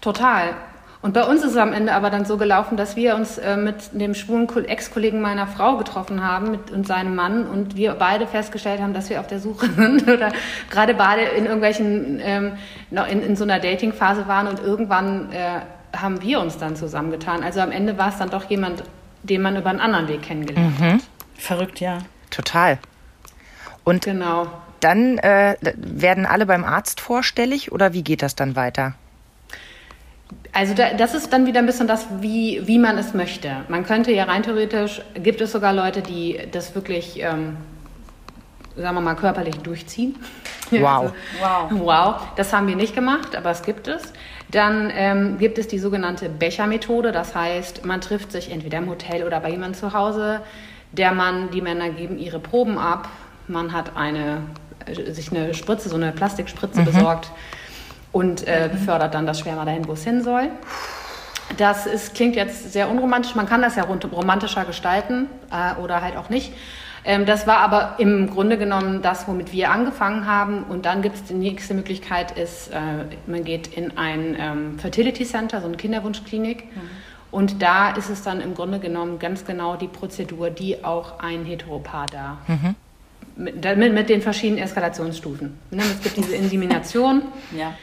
Total. Und bei uns ist es am Ende aber dann so gelaufen, dass wir uns äh, mit dem schwulen Ex-Kollegen meiner Frau getroffen haben mit, und seinem Mann und wir beide festgestellt haben, dass wir auf der Suche sind oder gerade beide in irgendwelchen, ähm, noch in, in so einer Dating-Phase waren und irgendwann äh, haben wir uns dann zusammengetan. Also am Ende war es dann doch jemand, den man über einen anderen Weg kennengelernt mhm. hat. Verrückt, ja. Total. Und genau. dann äh, werden alle beim Arzt vorstellig oder wie geht das dann weiter? Also da, das ist dann wieder ein bisschen das, wie, wie man es möchte. Man könnte ja rein theoretisch, gibt es sogar Leute, die das wirklich, ähm, sagen wir mal, körperlich durchziehen. Wow. also, wow. Wow. Das haben wir nicht gemacht, aber es gibt es. Dann ähm, gibt es die sogenannte Bechermethode. Das heißt, man trifft sich entweder im Hotel oder bei jemandem zu Hause. Der Mann, die Männer geben ihre Proben ab. Man hat eine, äh, sich eine Spritze, so eine Plastikspritze mhm. besorgt und äh, befördert dann das Sperma dahin, wo es hin soll. Das ist, klingt jetzt sehr unromantisch, man kann das ja romantischer gestalten äh, oder halt auch nicht. Ähm, das war aber im Grunde genommen das, womit wir angefangen haben. Und dann gibt es die nächste Möglichkeit, ist, äh, man geht in ein ähm, Fertility Center, so eine Kinderwunschklinik. Mhm. Und da ist es dann im Grunde genommen ganz genau die Prozedur, die auch ein Heteropaar da mhm. mit, mit, mit, den verschiedenen Eskalationsstufen. Ne? Es gibt diese Insemination. ja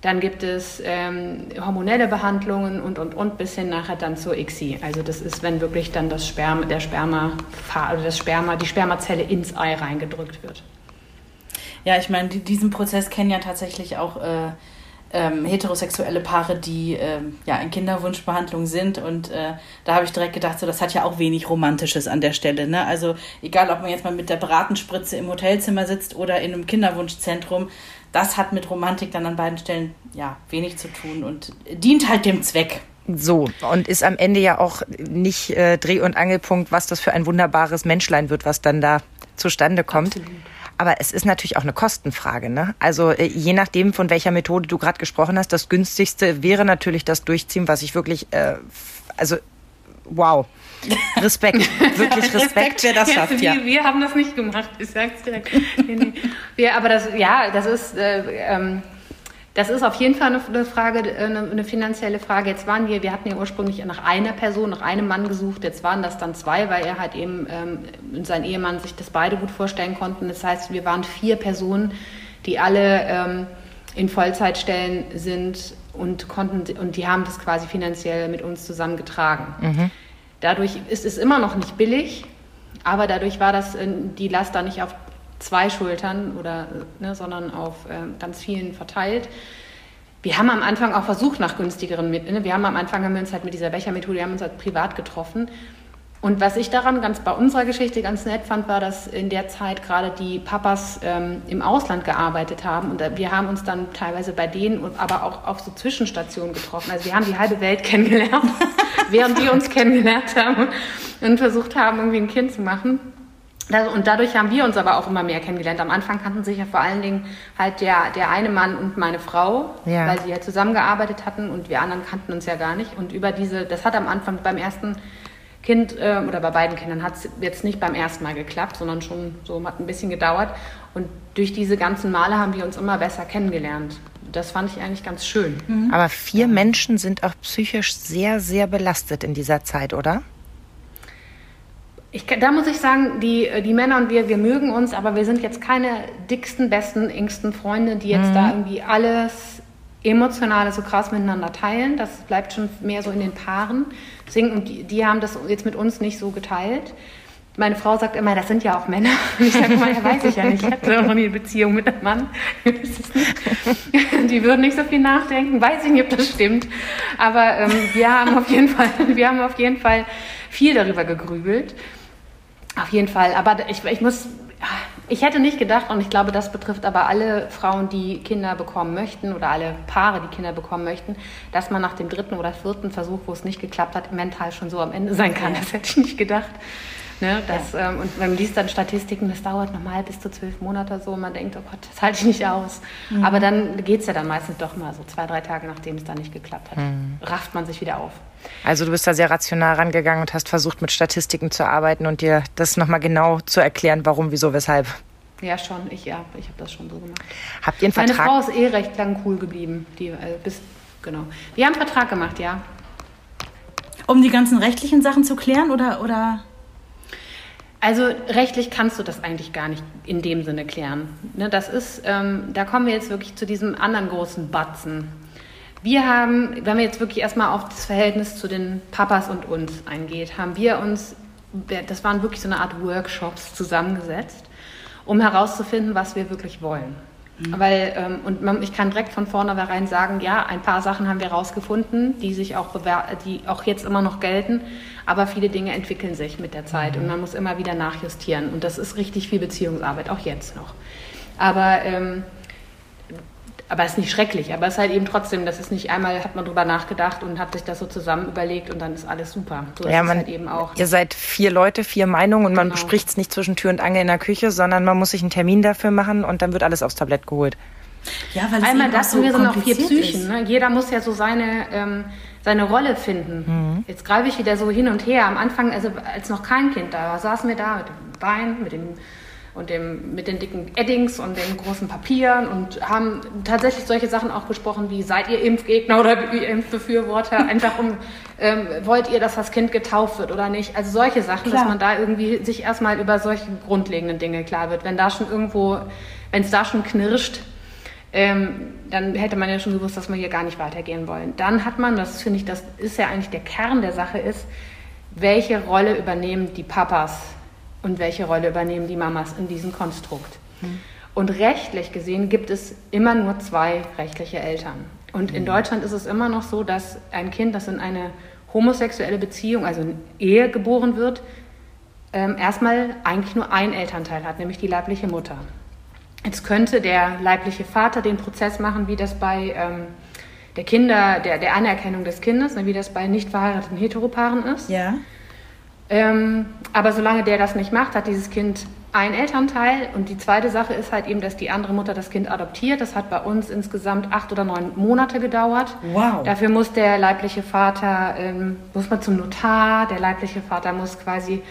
dann gibt es ähm, hormonelle Behandlungen und, und, und bis hin nachher dann zur ICSI. Also das ist, wenn wirklich dann das Sperma, der Sperma, also das Sperma, die Spermazelle ins Ei reingedrückt wird. Ja, ich meine, diesen Prozess kennen ja tatsächlich auch äh, ähm, heterosexuelle Paare, die ähm, ja in Kinderwunschbehandlung sind. Und äh, da habe ich direkt gedacht, so das hat ja auch wenig Romantisches an der Stelle. Ne? Also egal, ob man jetzt mal mit der Bratenspritze im Hotelzimmer sitzt oder in einem Kinderwunschzentrum, das hat mit Romantik dann an beiden Stellen ja wenig zu tun und dient halt dem Zweck. So, und ist am Ende ja auch nicht äh, Dreh- und Angelpunkt, was das für ein wunderbares Menschlein wird, was dann da zustande kommt. Absolut. Aber es ist natürlich auch eine Kostenfrage. Ne? Also äh, je nachdem, von welcher Methode du gerade gesprochen hast, das günstigste wäre natürlich das Durchziehen, was ich wirklich, äh, also wow. Respekt, wirklich Respekt. Respekt, wer das schafft, ja. Wir, wir, haben das nicht gemacht, ich sag's direkt. nee, nee. Wir, aber das, ja, das ist, äh, ähm, das ist auf jeden Fall eine Frage, eine, eine, finanzielle Frage. Jetzt waren wir, wir hatten ja ursprünglich nach einer Person, nach einem Mann gesucht. Jetzt waren das dann zwei, weil er halt eben ähm, und sein Ehemann sich das beide gut vorstellen konnten. Das heißt, wir waren vier Personen, die alle ähm, in Vollzeitstellen sind und konnten und die haben das quasi finanziell mit uns zusammengetragen. Mhm. Dadurch ist es immer noch nicht billig, aber dadurch war das die Last da nicht auf zwei Schultern oder ne, sondern auf äh, ganz vielen verteilt. Wir haben am Anfang auch versucht nach günstigeren Mitteln. Ne? Wir haben am Anfang haben wir uns halt mit dieser Bechermethode, wir haben uns halt privat getroffen und was ich daran ganz bei unserer Geschichte ganz nett fand, war, dass in der Zeit gerade die Papas ähm, im Ausland gearbeitet haben und wir haben uns dann teilweise bei denen, aber auch auf so Zwischenstationen getroffen. Also wir haben die halbe Welt kennengelernt, während die uns kennengelernt haben und versucht haben, irgendwie ein Kind zu machen. Und dadurch haben wir uns aber auch immer mehr kennengelernt. Am Anfang kannten sich ja vor allen Dingen halt der, der eine Mann und meine Frau, ja. weil sie ja zusammengearbeitet hatten und wir anderen kannten uns ja gar nicht. Und über diese, das hat am Anfang beim ersten Kind äh, oder bei beiden Kindern hat es jetzt nicht beim ersten Mal geklappt, sondern schon so hat ein bisschen gedauert. Und durch diese ganzen Male haben wir uns immer besser kennengelernt. Das fand ich eigentlich ganz schön. Mhm. Aber vier Menschen sind auch psychisch sehr, sehr belastet in dieser Zeit, oder? Ich, da muss ich sagen, die, die Männer und wir, wir mögen uns, aber wir sind jetzt keine dicksten, besten, engsten Freunde, die jetzt mhm. da irgendwie alles Emotionale so krass miteinander teilen. Das bleibt schon mehr so in den Paaren. Deswegen, die, die haben das jetzt mit uns nicht so geteilt. Meine Frau sagt immer, das sind ja auch Männer. Und ich sage mal, ja, weiß ich ja nicht. Ich hatte noch nie eine Beziehung mit einem Mann. Die würden nicht so viel nachdenken. Weiß ich nicht, ob das stimmt. Aber ähm, wir haben auf jeden Fall, wir haben auf jeden Fall viel darüber gegrübelt. Auf jeden Fall. Aber ich, ich muss ich hätte nicht gedacht, und ich glaube, das betrifft aber alle Frauen, die Kinder bekommen möchten oder alle Paare, die Kinder bekommen möchten, dass man nach dem dritten oder vierten Versuch, wo es nicht geklappt hat, mental schon so am Ende sein kann. Das hätte ich nicht gedacht. Ne, das, ja. ähm, und man liest dann Statistiken, das dauert normal bis zu zwölf Monate so und man denkt, oh Gott, das halte ich nicht aus. Mhm. Aber dann geht es ja dann meistens doch mal so zwei, drei Tage, nachdem es dann nicht geklappt hat, mhm. rafft man sich wieder auf. Also du bist da sehr rational rangegangen und hast versucht, mit Statistiken zu arbeiten und dir das nochmal genau zu erklären, warum, wieso, weshalb. Ja, schon. Ich, ja, ich habe das schon so gemacht. Habt ihr einen Vertrag? Meine Frau ist eh recht lang cool geblieben. Die, äh, bis, genau. Wir haben einen Vertrag gemacht, ja. Um die ganzen rechtlichen Sachen zu klären oder, oder also rechtlich kannst du das eigentlich gar nicht in dem Sinne klären. Ne, das ist, ähm, da kommen wir jetzt wirklich zu diesem anderen großen Batzen. Wir haben, wenn wir jetzt wirklich erstmal auf das Verhältnis zu den Papas und uns eingeht, haben wir uns, das waren wirklich so eine Art Workshops zusammengesetzt, um herauszufinden, was wir wirklich wollen. Mhm. Weil, ähm, und man, ich kann direkt von vornherein sagen, ja, ein paar Sachen haben wir herausgefunden, die sich auch, die auch jetzt immer noch gelten, aber viele Dinge entwickeln sich mit der Zeit mhm. und man muss immer wieder nachjustieren und das ist richtig viel Beziehungsarbeit, auch jetzt noch. Aber ähm, aber es ist nicht schrecklich, aber es ist halt eben trotzdem, das ist nicht einmal, hat man drüber nachgedacht und hat sich das so zusammen überlegt und dann ist alles super. So ja, man, halt eben auch. Ihr seid vier Leute, vier Meinungen und man genau. bespricht es nicht zwischen Tür und Angel in der Küche, sondern man muss sich einen Termin dafür machen und dann wird alles aufs Tablett geholt. Ja, weil Einmal das so und wir sind auch vier Psychen. Ne? Jeder muss ja so seine, ähm, seine Rolle finden. Mhm. Jetzt greife ich wieder so hin und her. Am Anfang, also als noch kein Kind da war, saßen wir da mit dem Bein, mit dem und dem, mit den dicken Eddings und den großen Papieren und haben tatsächlich solche Sachen auch besprochen wie seid ihr Impfgegner oder Impfbefürworter, einfach um ähm, wollt ihr, dass das Kind getauft wird oder nicht. Also solche Sachen, Klar. dass man da irgendwie sich erstmal über solche grundlegenden Dinge klar wird. Wenn da schon irgendwo, wenn es da schon knirscht, ähm, dann hätte man ja schon gewusst, dass wir hier gar nicht weitergehen wollen. Dann hat man, das finde ich, das ist ja eigentlich der Kern der Sache ist, welche Rolle übernehmen die Papas und welche Rolle übernehmen die Mamas in diesem Konstrukt. Mhm. Und rechtlich gesehen gibt es immer nur zwei rechtliche Eltern. Und in hm. Deutschland ist es immer noch so, dass ein Kind, das in eine homosexuelle Beziehung, also in Ehe geboren wird, ähm, erstmal eigentlich nur ein Elternteil hat, nämlich die leibliche Mutter. Jetzt könnte der leibliche Vater den Prozess machen, wie das bei ähm, der Kinder, der, der Anerkennung des Kindes, ne, wie das bei nicht verheirateten Heteropaaren ist. Ja. Ähm, aber solange der das nicht macht, hat dieses Kind ein Elternteil und die zweite Sache ist halt eben, dass die andere Mutter das Kind adoptiert. Das hat bei uns insgesamt acht oder neun Monate gedauert. Wow. Dafür muss der leibliche Vater, ähm, muss man zum Notar, der leibliche Vater muss quasi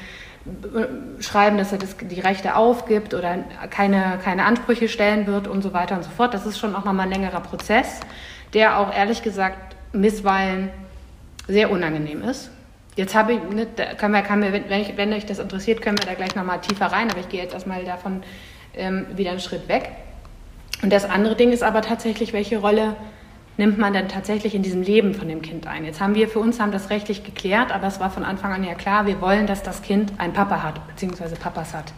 äh, schreiben, dass er das, die Rechte aufgibt oder keine, keine Ansprüche stellen wird und so weiter und so fort. Das ist schon auch nochmal ein längerer Prozess, der auch ehrlich gesagt missweilen sehr unangenehm ist. Jetzt habe ich, ne, können wir, kann wir, wenn, ich, wenn euch das interessiert, können wir da gleich nochmal tiefer rein, aber ich gehe jetzt erstmal davon ähm, wieder einen Schritt weg. Und das andere Ding ist aber tatsächlich, welche Rolle nimmt man dann tatsächlich in diesem Leben von dem Kind ein? Jetzt haben wir für uns haben das rechtlich geklärt, aber es war von Anfang an ja klar, wir wollen, dass das Kind einen Papa hat, beziehungsweise Papas hat.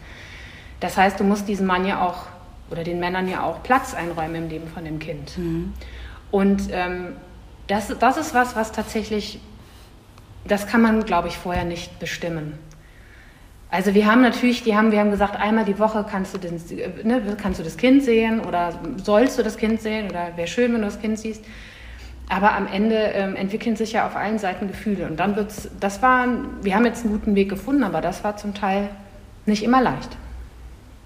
Das heißt, du musst diesem Mann ja auch oder den Männern ja auch Platz einräumen im Leben von dem Kind. Mhm. Und ähm, das, das ist was, was tatsächlich das kann man, glaube ich, vorher nicht bestimmen. Also wir haben natürlich, die haben, wir haben gesagt, einmal die Woche kannst du, den, ne, kannst du das Kind sehen oder sollst du das Kind sehen oder wäre schön, wenn du das Kind siehst. Aber am Ende ähm, entwickeln sich ja auf allen Seiten Gefühle. Und dann wird's, das war, wir haben jetzt einen guten Weg gefunden, aber das war zum Teil nicht immer leicht.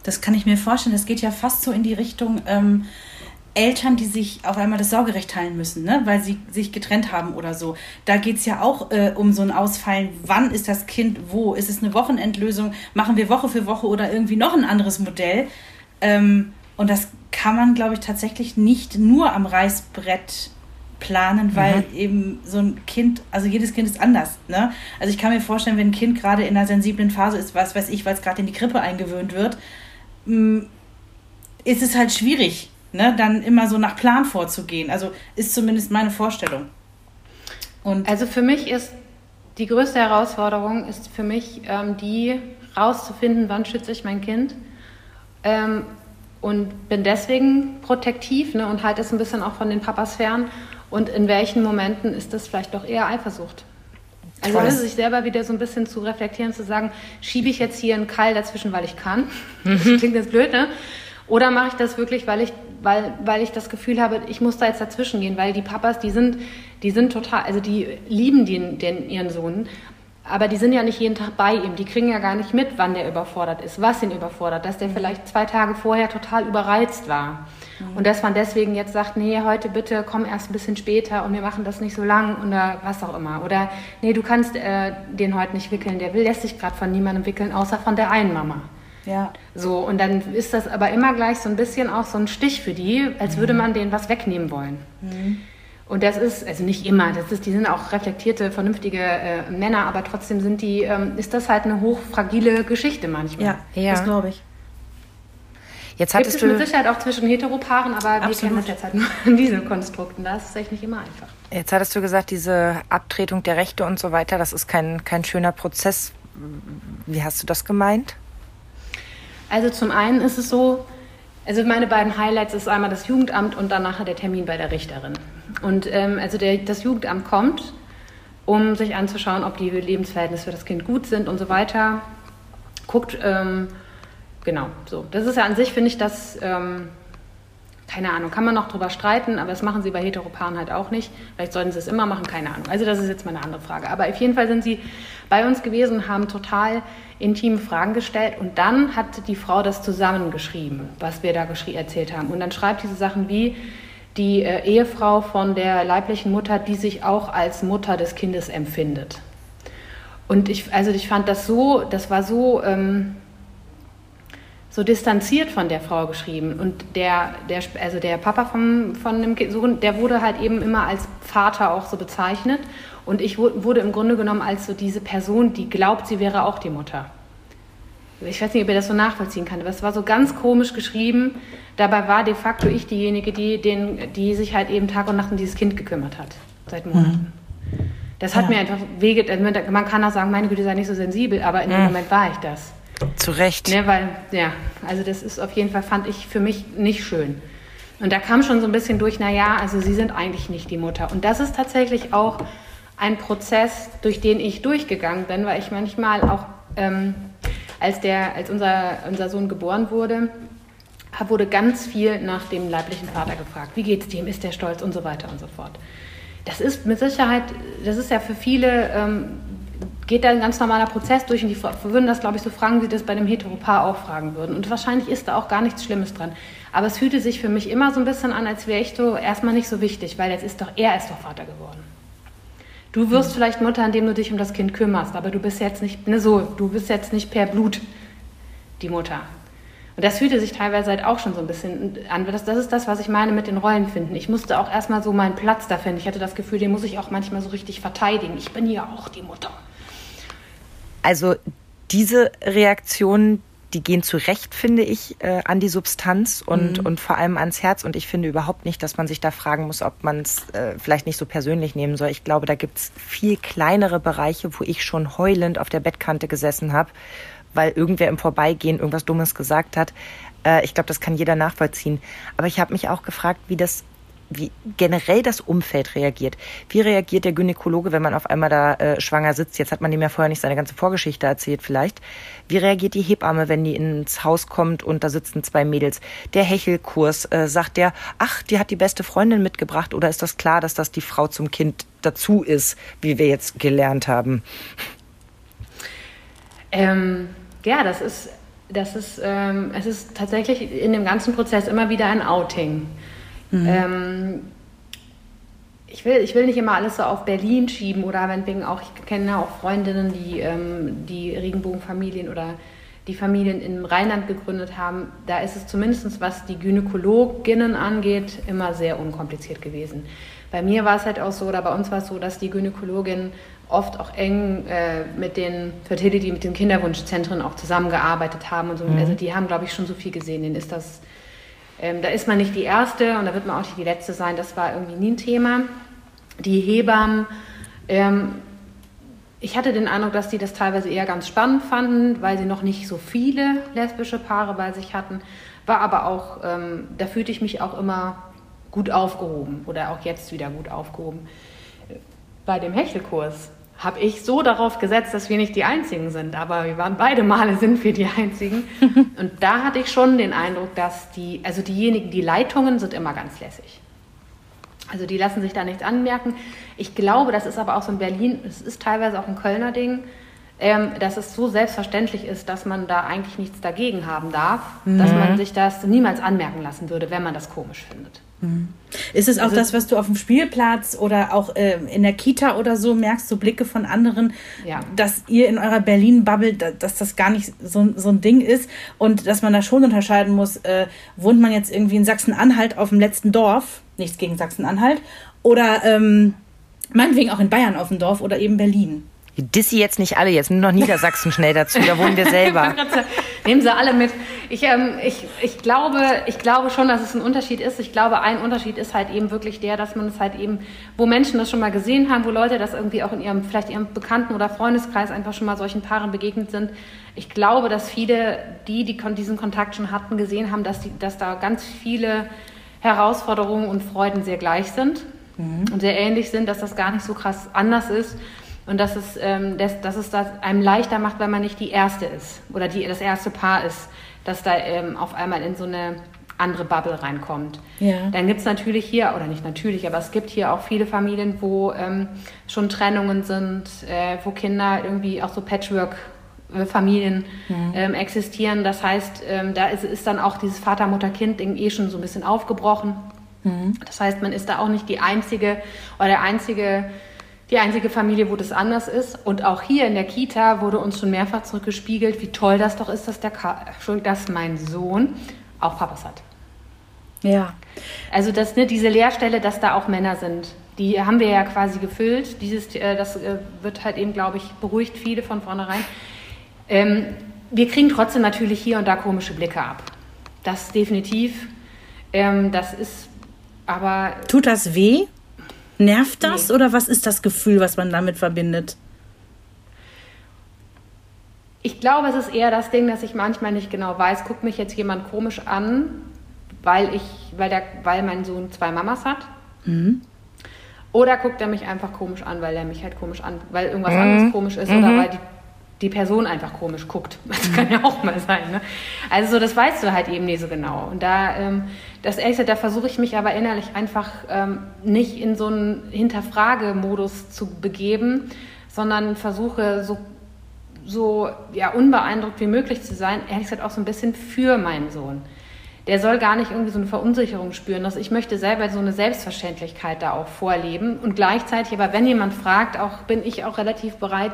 Das kann ich mir vorstellen. Das geht ja fast so in die Richtung, ähm, Eltern, die sich auf einmal das Sorgerecht teilen müssen, ne? weil sie sich getrennt haben oder so. Da geht es ja auch äh, um so ein Ausfallen. Wann ist das Kind wo? Ist es eine Wochenendlösung? Machen wir Woche für Woche oder irgendwie noch ein anderes Modell? Ähm, und das kann man, glaube ich, tatsächlich nicht nur am Reißbrett planen, weil mhm. eben so ein Kind, also jedes Kind ist anders. Ne? Also ich kann mir vorstellen, wenn ein Kind gerade in einer sensiblen Phase ist, was weiß ich, weil es gerade in die Krippe eingewöhnt wird, mm, ist es halt schwierig, ne, dann immer so nach Plan vorzugehen. Also ist zumindest meine Vorstellung. Und also für mich ist die größte Herausforderung ist für mich ähm, die rauszufinden, wann schütze ich mein Kind ähm, und bin deswegen protektiv ne, und halte es ein bisschen auch von den Papas fern. Und in welchen Momenten ist das vielleicht doch eher Eifersucht? Also ne, sich selber wieder so ein bisschen zu reflektieren, zu sagen, schiebe ich jetzt hier einen Keil dazwischen, weil ich kann. Das klingt jetzt blöd, ne? Oder mache ich das wirklich, weil ich, weil, weil ich das Gefühl habe, ich muss da jetzt dazwischen gehen, weil die Papas, die sind, die sind total, also die lieben den, den, ihren Sohn, aber die sind ja nicht jeden Tag bei ihm. Die kriegen ja gar nicht mit, wann der überfordert ist, was ihn überfordert, dass der vielleicht zwei Tage vorher total überreizt war. Mhm. Und dass man deswegen jetzt sagt, nee, heute bitte komm erst ein bisschen später und wir machen das nicht so lang oder was auch immer. Oder nee, du kannst äh, den heute nicht wickeln, der will, lässt sich gerade von niemandem wickeln, außer von der einen Mama. Ja. So, und dann ist das aber immer gleich so ein bisschen auch so ein Stich für die, als würde man denen was wegnehmen wollen. Mhm. Und das ist, also nicht immer, das ist, die sind auch reflektierte, vernünftige äh, Männer, aber trotzdem sind die, ähm, ist das halt eine hochfragile Geschichte manchmal. Ja, ja. das glaube ich. Jetzt hattest Gibt es mit Sicherheit auch zwischen Heteropaaren, aber Absolut. wir kennen das jetzt halt nur in diesen Konstrukten. Da ist es echt nicht immer einfach. Jetzt hattest du gesagt, diese Abtretung der Rechte und so weiter, das ist kein, kein schöner Prozess. Wie hast du das gemeint? Also zum einen ist es so, also meine beiden Highlights ist einmal das Jugendamt und dann nachher der Termin bei der Richterin. Und ähm, also der, das Jugendamt kommt, um sich anzuschauen, ob die Lebensverhältnisse für das Kind gut sind und so weiter. Guckt, ähm, genau, so. Das ist ja an sich, finde ich, das, ähm, keine Ahnung, kann man noch drüber streiten, aber das machen sie bei Heteroparen halt auch nicht. Vielleicht sollten sie es immer machen, keine Ahnung. Also das ist jetzt mal eine andere Frage. Aber auf jeden Fall sind sie bei uns gewesen haben total intime Fragen gestellt und dann hat die Frau das zusammengeschrieben, was wir da erzählt haben. Und dann schreibt diese Sachen wie die äh, Ehefrau von der leiblichen Mutter, die sich auch als Mutter des Kindes empfindet. Und ich, also ich fand das so, das war so, ähm, so distanziert von der Frau geschrieben. Und der, der, also der Papa vom, von dem Sohn, der wurde halt eben immer als Vater auch so bezeichnet. Und ich wurde im Grunde genommen als so diese Person, die glaubt, sie wäre auch die Mutter. Ich weiß nicht, ob ihr das so nachvollziehen kann, aber es war so ganz komisch geschrieben. Dabei war de facto ich diejenige, die, den, die sich halt eben Tag und Nacht um dieses Kind gekümmert hat, seit Monaten. Mhm. Das hat ja. mir einfach wege. Man kann auch sagen, meine Güte, sei nicht so sensibel, aber in dem mhm. Moment war ich das. Zu Recht. Ne, weil, ja, also das ist auf jeden Fall, fand ich für mich nicht schön. Und da kam schon so ein bisschen durch, naja, also sie sind eigentlich nicht die Mutter. Und das ist tatsächlich auch ein Prozess, durch den ich durchgegangen bin, weil ich manchmal auch, ähm, als, der, als unser, unser Sohn geboren wurde, wurde ganz viel nach dem leiblichen Vater gefragt. Wie geht es dem? Ist der stolz? Und so weiter und so fort. Das ist mit Sicherheit, das ist ja für viele, ähm, geht da ein ganz normaler Prozess durch und die würden das, glaube ich, so fragen, wie das bei einem Heteropaar auch fragen würden. Und wahrscheinlich ist da auch gar nichts Schlimmes dran. Aber es fühlte sich für mich immer so ein bisschen an, als wäre ich so erstmal nicht so wichtig, weil jetzt ist doch, er ist doch Vater geworden. Du wirst mhm. vielleicht Mutter, indem du dich um das Kind kümmerst, aber du bist jetzt nicht, ne, so, du bist jetzt nicht per Blut die Mutter. Und das fühlte sich teilweise halt auch schon so ein bisschen an. Das, das ist das, was ich meine mit den Rollen finden. Ich musste auch erstmal so meinen Platz da finden. Ich hatte das Gefühl, den muss ich auch manchmal so richtig verteidigen. Ich bin ja auch die Mutter. Also diese Reaktionen, die gehen zu Recht, finde ich, äh, an die Substanz und, mhm. und vor allem ans Herz. Und ich finde überhaupt nicht, dass man sich da fragen muss, ob man es äh, vielleicht nicht so persönlich nehmen soll. Ich glaube, da gibt es viel kleinere Bereiche, wo ich schon heulend auf der Bettkante gesessen habe weil irgendwer im Vorbeigehen irgendwas Dummes gesagt hat. Äh, ich glaube, das kann jeder nachvollziehen. Aber ich habe mich auch gefragt, wie das wie generell das Umfeld reagiert. Wie reagiert der Gynäkologe, wenn man auf einmal da äh, schwanger sitzt? Jetzt hat man dem ja vorher nicht seine ganze Vorgeschichte erzählt vielleicht. Wie reagiert die Hebamme, wenn die ins Haus kommt und da sitzen zwei Mädels? Der Hechelkurs, äh, sagt der, ach, die hat die beste Freundin mitgebracht oder ist das klar, dass das die Frau zum Kind dazu ist, wie wir jetzt gelernt haben? Ähm ja, das ist, das ist, ähm, es ist tatsächlich in dem ganzen Prozess immer wieder ein Outing. Mhm. Ähm, ich will, ich will nicht immer alles so auf Berlin schieben oder meinetwegen auch, ich kenne auch Freundinnen, die ähm, die Regenbogenfamilien oder die Familien im Rheinland gegründet haben. Da ist es zumindest, was die Gynäkologinnen angeht, immer sehr unkompliziert gewesen. Bei mir war es halt auch so, oder bei uns war es so, dass die Gynäkologin oft auch eng äh, mit den Fertility, mit den Kinderwunschzentren auch zusammengearbeitet haben und so. Mhm. Also die haben, glaube ich, schon so viel gesehen. Denen ist das, ähm, da ist man nicht die Erste und da wird man auch nicht die Letzte sein. Das war irgendwie nie ein Thema. Die Hebammen, ähm, ich hatte den Eindruck, dass die das teilweise eher ganz spannend fanden, weil sie noch nicht so viele lesbische Paare bei sich hatten. War aber auch, ähm, da fühlte ich mich auch immer gut aufgehoben oder auch jetzt wieder gut aufgehoben. Bei dem Hechelkurs habe ich so darauf gesetzt, dass wir nicht die Einzigen sind. Aber wir waren beide Male sind wir die Einzigen. Und da hatte ich schon den Eindruck, dass die, also diejenigen, die Leitungen sind immer ganz lässig. Also die lassen sich da nichts anmerken. Ich glaube, das ist aber auch so in Berlin, es ist teilweise auch ein Kölner Ding, ähm, dass es so selbstverständlich ist, dass man da eigentlich nichts dagegen haben darf, mhm. dass man sich das niemals anmerken lassen würde, wenn man das komisch findet. Mhm. Ist es auch also, das, was du auf dem Spielplatz oder auch äh, in der Kita oder so merkst, so Blicke von anderen, ja. dass ihr in eurer Berlin-Bubble, dass das gar nicht so, so ein Ding ist und dass man da schon unterscheiden muss, äh, wohnt man jetzt irgendwie in Sachsen-Anhalt auf dem letzten Dorf, nichts gegen Sachsen-Anhalt, oder ähm, meinetwegen auch in Bayern auf dem Dorf oder eben Berlin. Dissi jetzt nicht alle, jetzt nimm noch Niedersachsen schnell dazu, da wohnen wir selber. Nehmen sie alle mit. Ich, ähm, ich, ich, glaube, ich glaube schon, dass es ein Unterschied ist. Ich glaube, ein Unterschied ist halt eben wirklich der, dass man es halt eben, wo Menschen das schon mal gesehen haben, wo Leute das irgendwie auch in ihrem, vielleicht ihrem Bekannten- oder Freundeskreis einfach schon mal solchen Paaren begegnet sind. Ich glaube, dass viele, die, die diesen Kontakt schon hatten, gesehen haben, dass, die, dass da ganz viele Herausforderungen und Freuden sehr gleich sind mhm. und sehr ähnlich sind, dass das gar nicht so krass anders ist und dass es, ähm, dass, dass es das einem leichter macht, weil man nicht die Erste ist oder die, das erste Paar ist, dass da ähm, auf einmal in so eine andere Bubble reinkommt. Ja. Dann gibt es natürlich hier, oder nicht natürlich, aber es gibt hier auch viele Familien, wo ähm, schon Trennungen sind, äh, wo Kinder irgendwie auch so Patchwork-Familien mhm. ähm, existieren. Das heißt, ähm, da ist, ist, dann auch dieses Vater-Mutter-Kind-Ding eh schon so ein bisschen aufgebrochen. Mhm. Das heißt, man ist da auch nicht die einzige oder der einzige die einzige Familie, wo das anders ist. Und auch hier in der Kita wurde uns schon mehrfach zurückgespiegelt, wie toll das doch ist, dass, der dass mein Sohn auch Papas hat. Ja. Also das, ne, diese Leerstelle, dass da auch Männer sind, die haben wir ja quasi gefüllt. Dieses, äh, das äh, wird halt eben, glaube ich, beruhigt viele von vornherein. Ähm, wir kriegen trotzdem natürlich hier und da komische Blicke ab. Das definitiv. Ähm, das ist aber. Tut das weh? Nervt das nee. oder was ist das Gefühl, was man damit verbindet? Ich glaube, es ist eher das Ding, dass ich manchmal nicht genau weiß, guckt mich jetzt jemand komisch an, weil ich, weil der, weil mein Sohn zwei Mamas hat. Mhm. Oder guckt er mich einfach komisch an, weil er mich halt komisch an, weil irgendwas mhm. anderes komisch ist mhm. oder weil die die Person einfach komisch guckt. Das kann ja auch mal sein. Ne? Also so, das weißt du halt eben nicht so genau. Und da, ähm, das Echte, da versuche ich mich aber innerlich einfach ähm, nicht in so einen Hinterfragemodus zu begeben, sondern versuche so, so ja, unbeeindruckt wie möglich zu sein, ehrlich gesagt auch so ein bisschen für meinen Sohn. Der soll gar nicht irgendwie so eine Verunsicherung spüren. Dass ich möchte selber so eine Selbstverständlichkeit da auch vorleben. Und gleichzeitig, aber wenn jemand fragt, auch bin ich auch relativ bereit,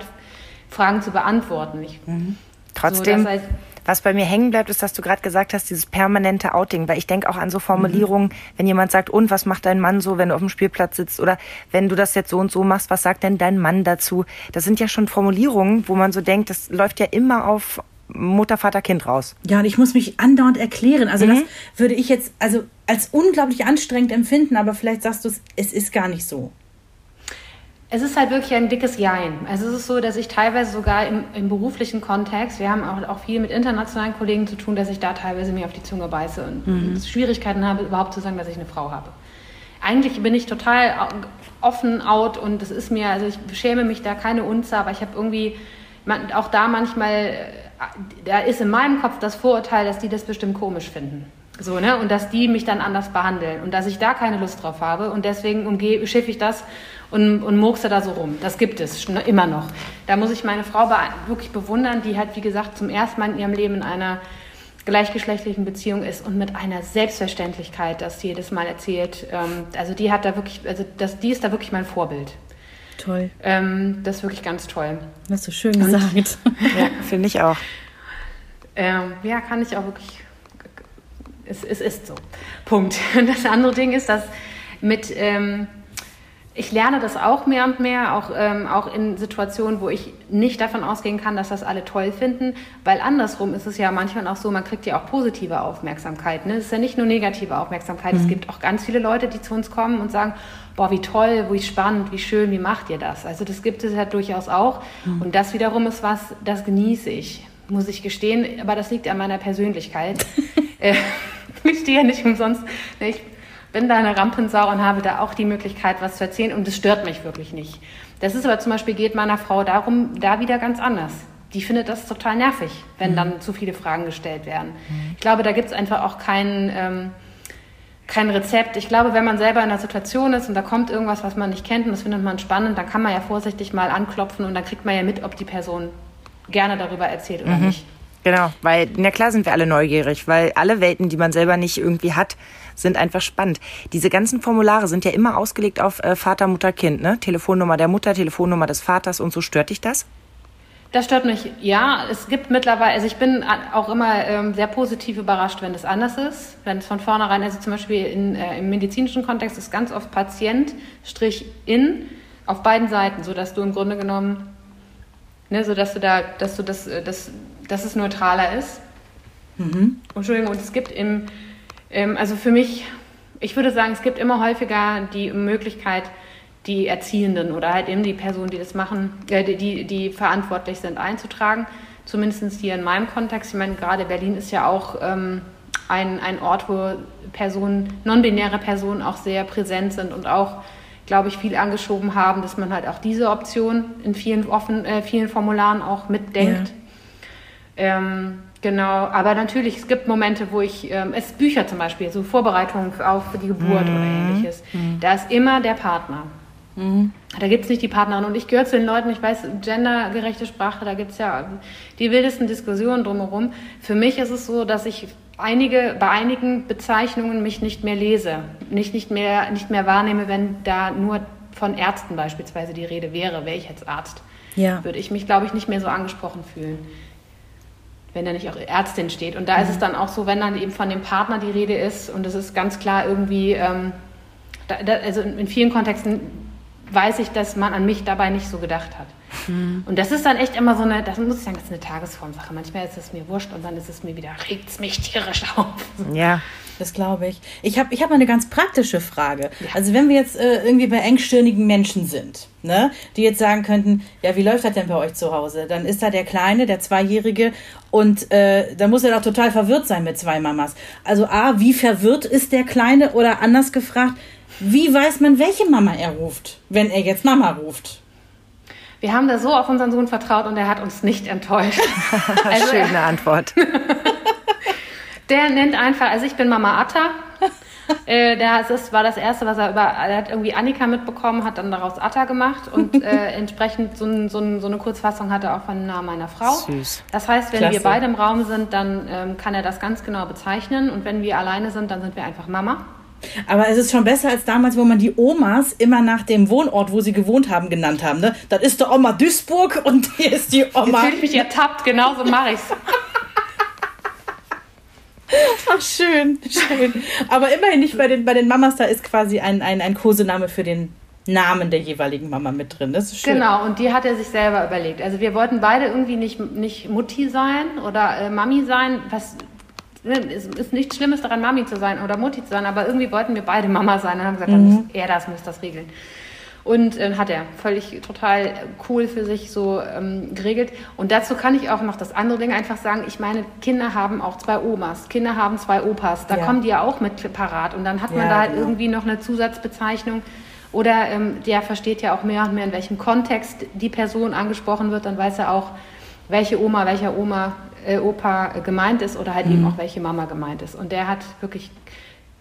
Fragen zu beantworten. Ich, mhm. Trotzdem, so, heißt, was bei mir hängen bleibt, ist, dass du gerade gesagt hast, dieses permanente Outing, weil ich denke auch an so Formulierungen, mhm. wenn jemand sagt, und was macht dein Mann so, wenn du auf dem Spielplatz sitzt oder wenn du das jetzt so und so machst, was sagt denn dein Mann dazu? Das sind ja schon Formulierungen, wo man so denkt, das läuft ja immer auf Mutter, Vater, Kind raus. Ja, und ich muss mich andauernd erklären. Also mhm. das würde ich jetzt also als unglaublich anstrengend empfinden, aber vielleicht sagst du es, es ist gar nicht so. Es ist halt wirklich ein dickes Jein. Also es ist so, dass ich teilweise sogar im, im beruflichen Kontext, wir haben auch, auch, viel mit internationalen Kollegen zu tun, dass ich da teilweise mir auf die Zunge beiße und mhm. Schwierigkeiten habe, überhaupt zu sagen, dass ich eine Frau habe. Eigentlich bin ich total offen, out und das ist mir, also ich schäme mich da keine Unze, aber ich habe irgendwie auch da manchmal, äh, da ist in meinem Kopf das Vorurteil, dass die das bestimmt komisch finden. So, ne? Und dass die mich dann anders behandeln und dass ich da keine Lust drauf habe und deswegen umgehe, schiffe ich das und, und murkse da so rum. Das gibt es immer noch. Da muss ich meine Frau wirklich bewundern, die halt, wie gesagt, zum ersten Mal in ihrem Leben in einer gleichgeschlechtlichen Beziehung ist und mit einer Selbstverständlichkeit das jedes Mal erzählt. Ähm, also die hat da wirklich, also das, die ist da wirklich mein Vorbild. Toll. Ähm, das ist wirklich ganz toll. Hast du schön gesagt. ja, finde ich auch. Ähm, ja, kann ich auch wirklich. Es, es ist so. Punkt. Das andere Ding ist, dass mit ähm, ich lerne das auch mehr und mehr, auch, ähm, auch in Situationen, wo ich nicht davon ausgehen kann, dass das alle toll finden, weil andersrum ist es ja manchmal auch so, man kriegt ja auch positive Aufmerksamkeit. Ne? Es ist ja nicht nur negative Aufmerksamkeit, mhm. es gibt auch ganz viele Leute, die zu uns kommen und sagen, boah, wie toll, wie spannend, wie schön, wie macht ihr das? Also das gibt es ja durchaus auch mhm. und das wiederum ist was, das genieße ich, muss ich gestehen, aber das liegt an meiner Persönlichkeit. Äh, ich stehe ja nicht umsonst, ne, ich bin da eine Rampensau und habe da auch die Möglichkeit, was zu erzählen und das stört mich wirklich nicht. Das ist aber zum Beispiel geht meiner Frau darum, da wieder ganz anders. Die findet das total nervig, wenn mhm. dann zu viele Fragen gestellt werden. Mhm. Ich glaube, da gibt es einfach auch kein, ähm, kein Rezept. Ich glaube, wenn man selber in einer Situation ist und da kommt irgendwas, was man nicht kennt und das findet man spannend, dann kann man ja vorsichtig mal anklopfen und dann kriegt man ja mit, ob die Person gerne darüber erzählt oder mhm. nicht. Genau, weil, na klar sind wir alle neugierig, weil alle Welten, die man selber nicht irgendwie hat, sind einfach spannend. Diese ganzen Formulare sind ja immer ausgelegt auf äh, Vater, Mutter, Kind, ne? Telefonnummer der Mutter, Telefonnummer des Vaters und so. Stört dich das? Das stört mich, ja. Es gibt mittlerweile, also ich bin auch immer ähm, sehr positiv überrascht, wenn es anders ist. Wenn es von vornherein, also zum Beispiel in, äh, im medizinischen Kontext ist ganz oft Patient, Strich in, auf beiden Seiten, sodass du im Grunde genommen, ne, sodass du da, dass du das, äh, das dass es neutraler ist. Mhm. Entschuldigung, und es gibt im, ähm, also für mich, ich würde sagen, es gibt immer häufiger die Möglichkeit, die Erziehenden oder halt eben die Personen, die das machen, äh, die, die verantwortlich sind, einzutragen. Zumindest hier in meinem Kontext. Ich meine, gerade Berlin ist ja auch ähm, ein, ein Ort, wo Personen, non-binäre Personen auch sehr präsent sind und auch, glaube ich, viel angeschoben haben, dass man halt auch diese Option in vielen, offen, äh, vielen Formularen auch mitdenkt. Ja. Ähm, genau, aber natürlich, es gibt Momente, wo ich, ähm, es Bücher zum Beispiel, so Vorbereitungen auf die Geburt mhm. oder ähnliches, mhm. da ist immer der Partner. Mhm. Da gibt es nicht die Partnerin. Und ich gehöre zu den Leuten, ich weiß, gendergerechte Sprache, da gibt es ja die wildesten Diskussionen drumherum. Für mich ist es so, dass ich einige, bei einigen Bezeichnungen mich nicht mehr lese, nicht, nicht, mehr, nicht mehr wahrnehme, wenn da nur von Ärzten beispielsweise die Rede wäre, wäre ich jetzt Arzt. Ja. Würde ich mich, glaube ich, nicht mehr so angesprochen fühlen wenn da nicht auch Ärztin steht. Und da mhm. ist es mhm. dann auch so, wenn dann eben von dem Partner die Rede ist und es ist ganz klar irgendwie, ähm, da, da, also in vielen Kontexten weiß ich, dass man an mich dabei nicht so gedacht hat. Mhm. Und das ist dann echt immer so eine, das muss ich sagen, das ist eine Tagesformsache. Manchmal ist es mir wurscht und dann ist es mir wieder, regt es mich tierisch auf. Ja. Das glaube ich. Ich habe ich hab mal eine ganz praktische Frage. Ja. Also wenn wir jetzt äh, irgendwie bei engstirnigen Menschen sind, ne, die jetzt sagen könnten, ja, wie läuft das denn bei euch zu Hause? Dann ist da der Kleine, der Zweijährige und äh, da muss er doch total verwirrt sein mit zwei Mamas. Also A, wie verwirrt ist der Kleine oder anders gefragt, wie weiß man, welche Mama er ruft, wenn er jetzt Mama ruft? Wir haben da so auf unseren Sohn vertraut und er hat uns nicht enttäuscht. also, Schöne Antwort. Der nennt einfach, also ich bin Mama Atta äh, das war das Erste, was er über, er hat irgendwie Annika mitbekommen, hat dann daraus Atta gemacht und äh, entsprechend so, ein, so, ein, so, eine Kurzfassung hat er auch von dem Namen meiner Frau. Süß. Das heißt, wenn Klasse. wir beide im Raum sind, dann ähm, kann er das ganz genau bezeichnen und wenn wir alleine sind, dann sind wir einfach Mama. Aber es ist schon besser als damals, wo man die Omas immer nach dem Wohnort, wo sie gewohnt haben, genannt haben. Ne? Das ist der Oma Duisburg und hier ist die Oma. Jetzt fühle ich mich ertappt, genau so mache ich's. Ach, schön, schön. Aber immerhin nicht bei den, bei den Mamas, da ist quasi ein, ein, ein Kosename für den Namen der jeweiligen Mama mit drin. Das ist schön. Genau, und die hat er sich selber überlegt. Also wir wollten beide irgendwie nicht, nicht Mutti sein oder äh, Mami sein, was es ist nichts Schlimmes daran, Mami zu sein oder Mutti zu sein, aber irgendwie wollten wir beide Mama sein und haben gesagt, mhm. er das, muss das regeln. Und äh, hat er völlig total cool für sich so ähm, geregelt. Und dazu kann ich auch noch das andere Ding einfach sagen. Ich meine, Kinder haben auch zwei Omas, Kinder haben zwei Opas. Da ja. kommen die ja auch mit parat. Und dann hat man ja, da halt genau. irgendwie noch eine Zusatzbezeichnung. Oder ähm, der versteht ja auch mehr und mehr, in welchem Kontext die Person angesprochen wird. Dann weiß er auch, welche Oma, welcher Oma äh, Opa gemeint ist oder halt mhm. eben auch welche Mama gemeint ist. Und der hat wirklich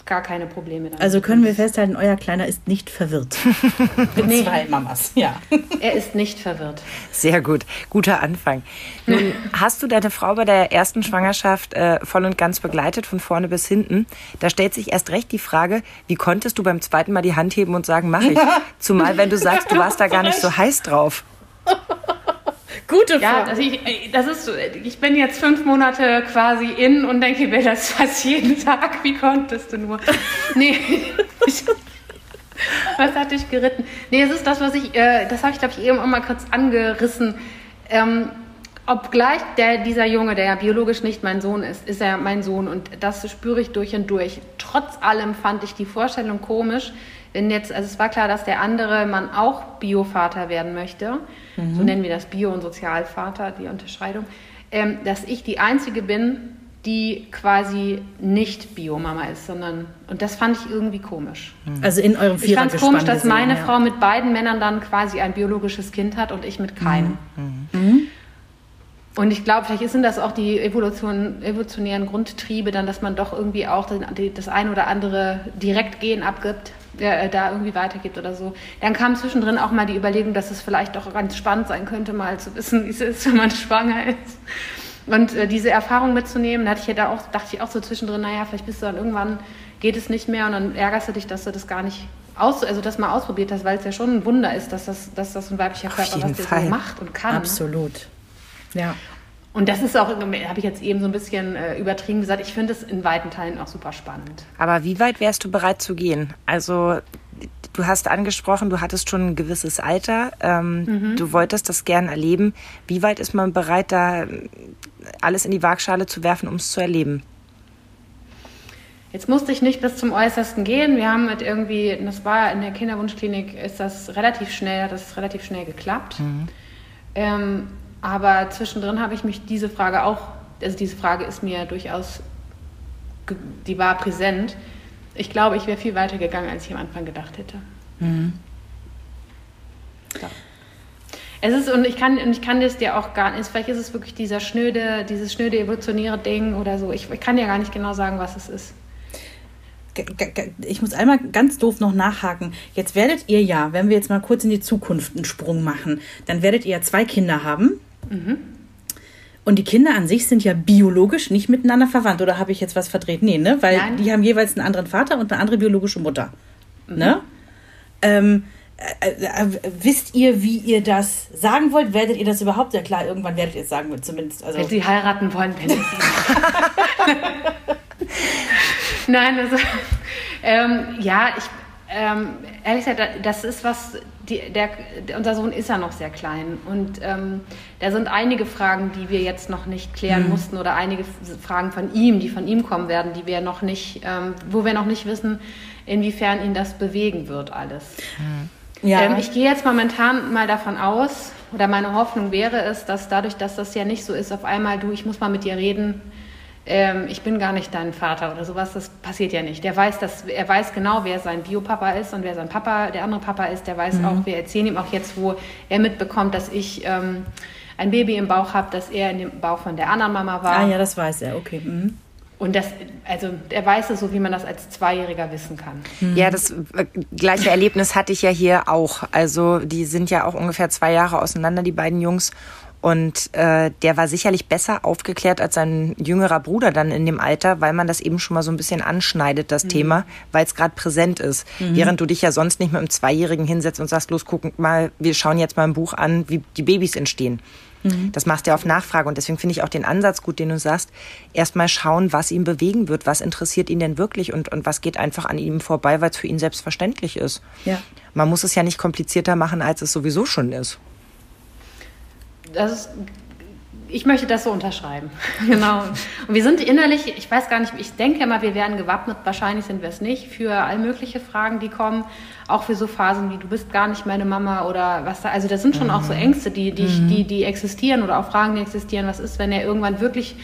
gar keine Probleme damit. Also können wir festhalten, euer Kleiner ist nicht verwirrt. Mit nee. zwei Mamas, ja. Er ist nicht verwirrt. Sehr gut, guter Anfang. Nun hast du deine Frau bei der ersten Schwangerschaft äh, voll und ganz begleitet, von vorne bis hinten. Da stellt sich erst recht die Frage, wie konntest du beim zweiten Mal die Hand heben und sagen, mach ich? Zumal wenn du sagst, du warst da gar nicht so heiß drauf. Gute Frage. Ja, also ich, das ist, ich bin jetzt fünf Monate quasi in und denke mir das fast jeden Tag. Wie konntest du nur? Nee. was hat dich geritten? Nee, es ist das, was ich, äh, das habe ich, glaube ich, eben auch mal kurz angerissen. Ähm, obgleich der, dieser Junge, der ja biologisch nicht mein Sohn ist, ist er mein Sohn und das spüre ich durch und durch. Trotz allem fand ich die Vorstellung komisch, wenn jetzt, also es war klar, dass der andere Mann auch Biovater werden möchte, mhm. so nennen wir das Bio- und Sozialvater, die Unterscheidung, ähm, dass ich die Einzige bin, die quasi nicht Biomama ist, sondern und das fand ich irgendwie komisch. Mhm. Also in eurem Ich fand es komisch, dass meine ja. Frau mit beiden Männern dann quasi ein biologisches Kind hat und ich mit keinem. Mhm. Mhm. Und ich glaube, vielleicht sind das auch die Evolution, evolutionären Grundtriebe, dann, dass man doch irgendwie auch das ein oder andere Direktgen abgibt der, äh, da irgendwie weitergibt oder so. Dann kam zwischendrin auch mal die Überlegung, dass es vielleicht auch ganz spannend sein könnte, mal zu wissen, wie es ist, wenn man schwanger ist. Und äh, diese Erfahrung mitzunehmen, da hatte ich ja da auch, dachte ich auch so zwischendrin, naja, vielleicht bist du dann irgendwann, geht es nicht mehr und dann ärgerst du dich, dass du das gar nicht aus, also das mal ausprobiert hast, weil es ja schon ein Wunder ist, dass das, dass das ein weiblicher Körper was so macht und kann. Absolut. Ja. Und das ist auch, habe ich jetzt eben so ein bisschen äh, übertrieben gesagt, ich finde es in weiten Teilen auch super spannend. Aber wie weit wärst du bereit zu gehen? Also du hast angesprochen, du hattest schon ein gewisses Alter, ähm, mhm. du wolltest das gern erleben. Wie weit ist man bereit, da alles in die Waagschale zu werfen, um es zu erleben? Jetzt musste ich nicht bis zum Äußersten gehen. Wir haben mit irgendwie, das war in der Kinderwunschklinik, ist das relativ schnell, hat das relativ schnell geklappt. Mhm. Ähm, aber zwischendrin habe ich mich diese Frage auch, also diese Frage ist mir durchaus, die war präsent. Ich glaube, ich wäre viel weiter gegangen, als ich am Anfang gedacht hätte. Mhm. Ja. Es ist, und ich kann, und ich kann das dir auch gar nicht, vielleicht ist es wirklich dieser schnöde, dieses schnöde evolutionäre Ding oder so. Ich, ich kann dir gar nicht genau sagen, was es ist. Ich muss einmal ganz doof noch nachhaken. Jetzt werdet ihr ja, wenn wir jetzt mal kurz in die Zukunft einen Sprung machen, dann werdet ihr ja zwei Kinder haben. Mhm. Und die Kinder an sich sind ja biologisch nicht miteinander verwandt. Oder habe ich jetzt was verdreht? Nee, ne? Weil Nein. die haben jeweils einen anderen Vater und eine andere biologische Mutter. Mhm. Ne? Ähm, äh, äh, wisst ihr, wie ihr das sagen wollt? Werdet ihr das überhaupt? Ja klar, irgendwann werdet ihr es sagen, zumindest. Also wenn sie heiraten wollen, wenn sie Nein, also ähm, ja, ich ähm, ehrlich gesagt, das ist was, die, der, unser Sohn ist ja noch sehr klein und ähm, da sind einige Fragen, die wir jetzt noch nicht klären mhm. mussten oder einige Fragen von ihm, die von ihm kommen werden, die wir noch nicht, ähm, wo wir noch nicht wissen, inwiefern ihn das bewegen wird alles. Mhm. Ja. Ähm, ich gehe jetzt momentan mal davon aus, oder meine Hoffnung wäre es, dass dadurch, dass das ja nicht so ist, auf einmal du, ich muss mal mit dir reden, ähm, ich bin gar nicht dein Vater oder sowas, das passiert ja nicht. Der weiß, dass, er weiß genau, wer sein Biopapa ist und wer sein Papa, der andere Papa ist. Der weiß mhm. auch, wir erzählen ihm auch jetzt, wo er mitbekommt, dass ich ähm, ein Baby im Bauch habe, dass er in dem Bauch von der anderen Mama war. Ah ja, das weiß er, okay. Mhm. Und das, also er weiß es so, wie man das als Zweijähriger wissen kann. Mhm. Ja, das äh, gleiche Erlebnis hatte ich ja hier auch. Also die sind ja auch ungefähr zwei Jahre auseinander, die beiden Jungs. Und äh, der war sicherlich besser aufgeklärt als sein jüngerer Bruder dann in dem Alter, weil man das eben schon mal so ein bisschen anschneidet, das mhm. Thema, weil es gerade präsent ist. Mhm. Während du dich ja sonst nicht mit einem Zweijährigen hinsetzt und sagst, los, guck mal, wir schauen jetzt mal ein Buch an, wie die Babys entstehen. Mhm. Das machst du ja auf Nachfrage. Und deswegen finde ich auch den Ansatz gut, den du sagst, erstmal schauen, was ihn bewegen wird, was interessiert ihn denn wirklich und, und was geht einfach an ihm vorbei, weil es für ihn selbstverständlich ist. Ja. Man muss es ja nicht komplizierter machen, als es sowieso schon ist das ist, ich möchte das so unterschreiben. genau. Und wir sind innerlich, ich weiß gar nicht, ich denke immer, wir werden gewappnet, wahrscheinlich sind wir es nicht, für all mögliche Fragen, die kommen, auch für so Phasen wie du bist gar nicht meine Mama oder was da, also das sind schon mhm. auch so mhm. Ängste, die, die, mhm. die, die existieren oder auch Fragen, die existieren. Was ist, wenn er irgendwann wirklich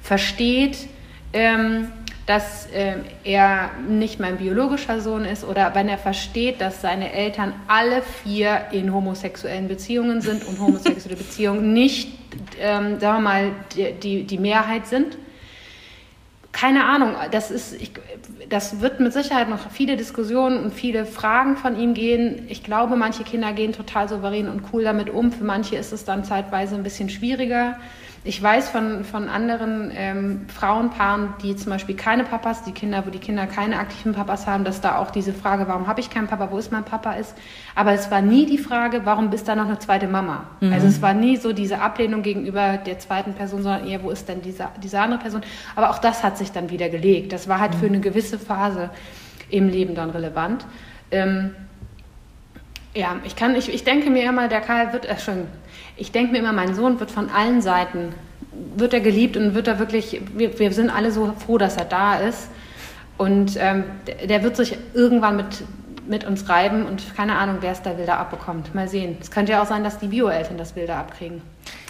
versteht, ähm, dass äh, er nicht mein biologischer Sohn ist oder wenn er versteht, dass seine Eltern alle vier in homosexuellen Beziehungen sind und homosexuelle Beziehungen nicht, ähm, sagen wir mal, die, die, die Mehrheit sind. Keine Ahnung, das, ist, ich, das wird mit Sicherheit noch viele Diskussionen und viele Fragen von ihm gehen. Ich glaube, manche Kinder gehen total souverän und cool damit um. Für manche ist es dann zeitweise ein bisschen schwieriger. Ich weiß von, von anderen ähm, Frauenpaaren, die zum Beispiel keine Papas, die Kinder, wo die Kinder keine aktiven Papas haben, dass da auch diese Frage, warum habe ich keinen Papa, wo ist mein Papa ist. Aber es war nie die Frage, warum bist da noch eine zweite Mama? Mhm. Also es war nie so diese Ablehnung gegenüber der zweiten Person, sondern eher, wo ist denn diese, diese andere Person? Aber auch das hat sich dann wieder gelegt. Das war halt mhm. für eine gewisse Phase im Leben dann relevant. Ähm, ja, ich kann, ich, ich denke mir immer, der Karl wird, äh, schon, ich denke mir immer, mein Sohn wird von allen Seiten, wird er geliebt und wird er wirklich, wir, wir sind alle so froh, dass er da ist. Und ähm, der, wird sich irgendwann mit, mit uns reiben und keine Ahnung, wer es da Bilder abbekommt. Mal sehen. Es könnte ja auch sein, dass die Bio-Eltern das Bilder abkriegen.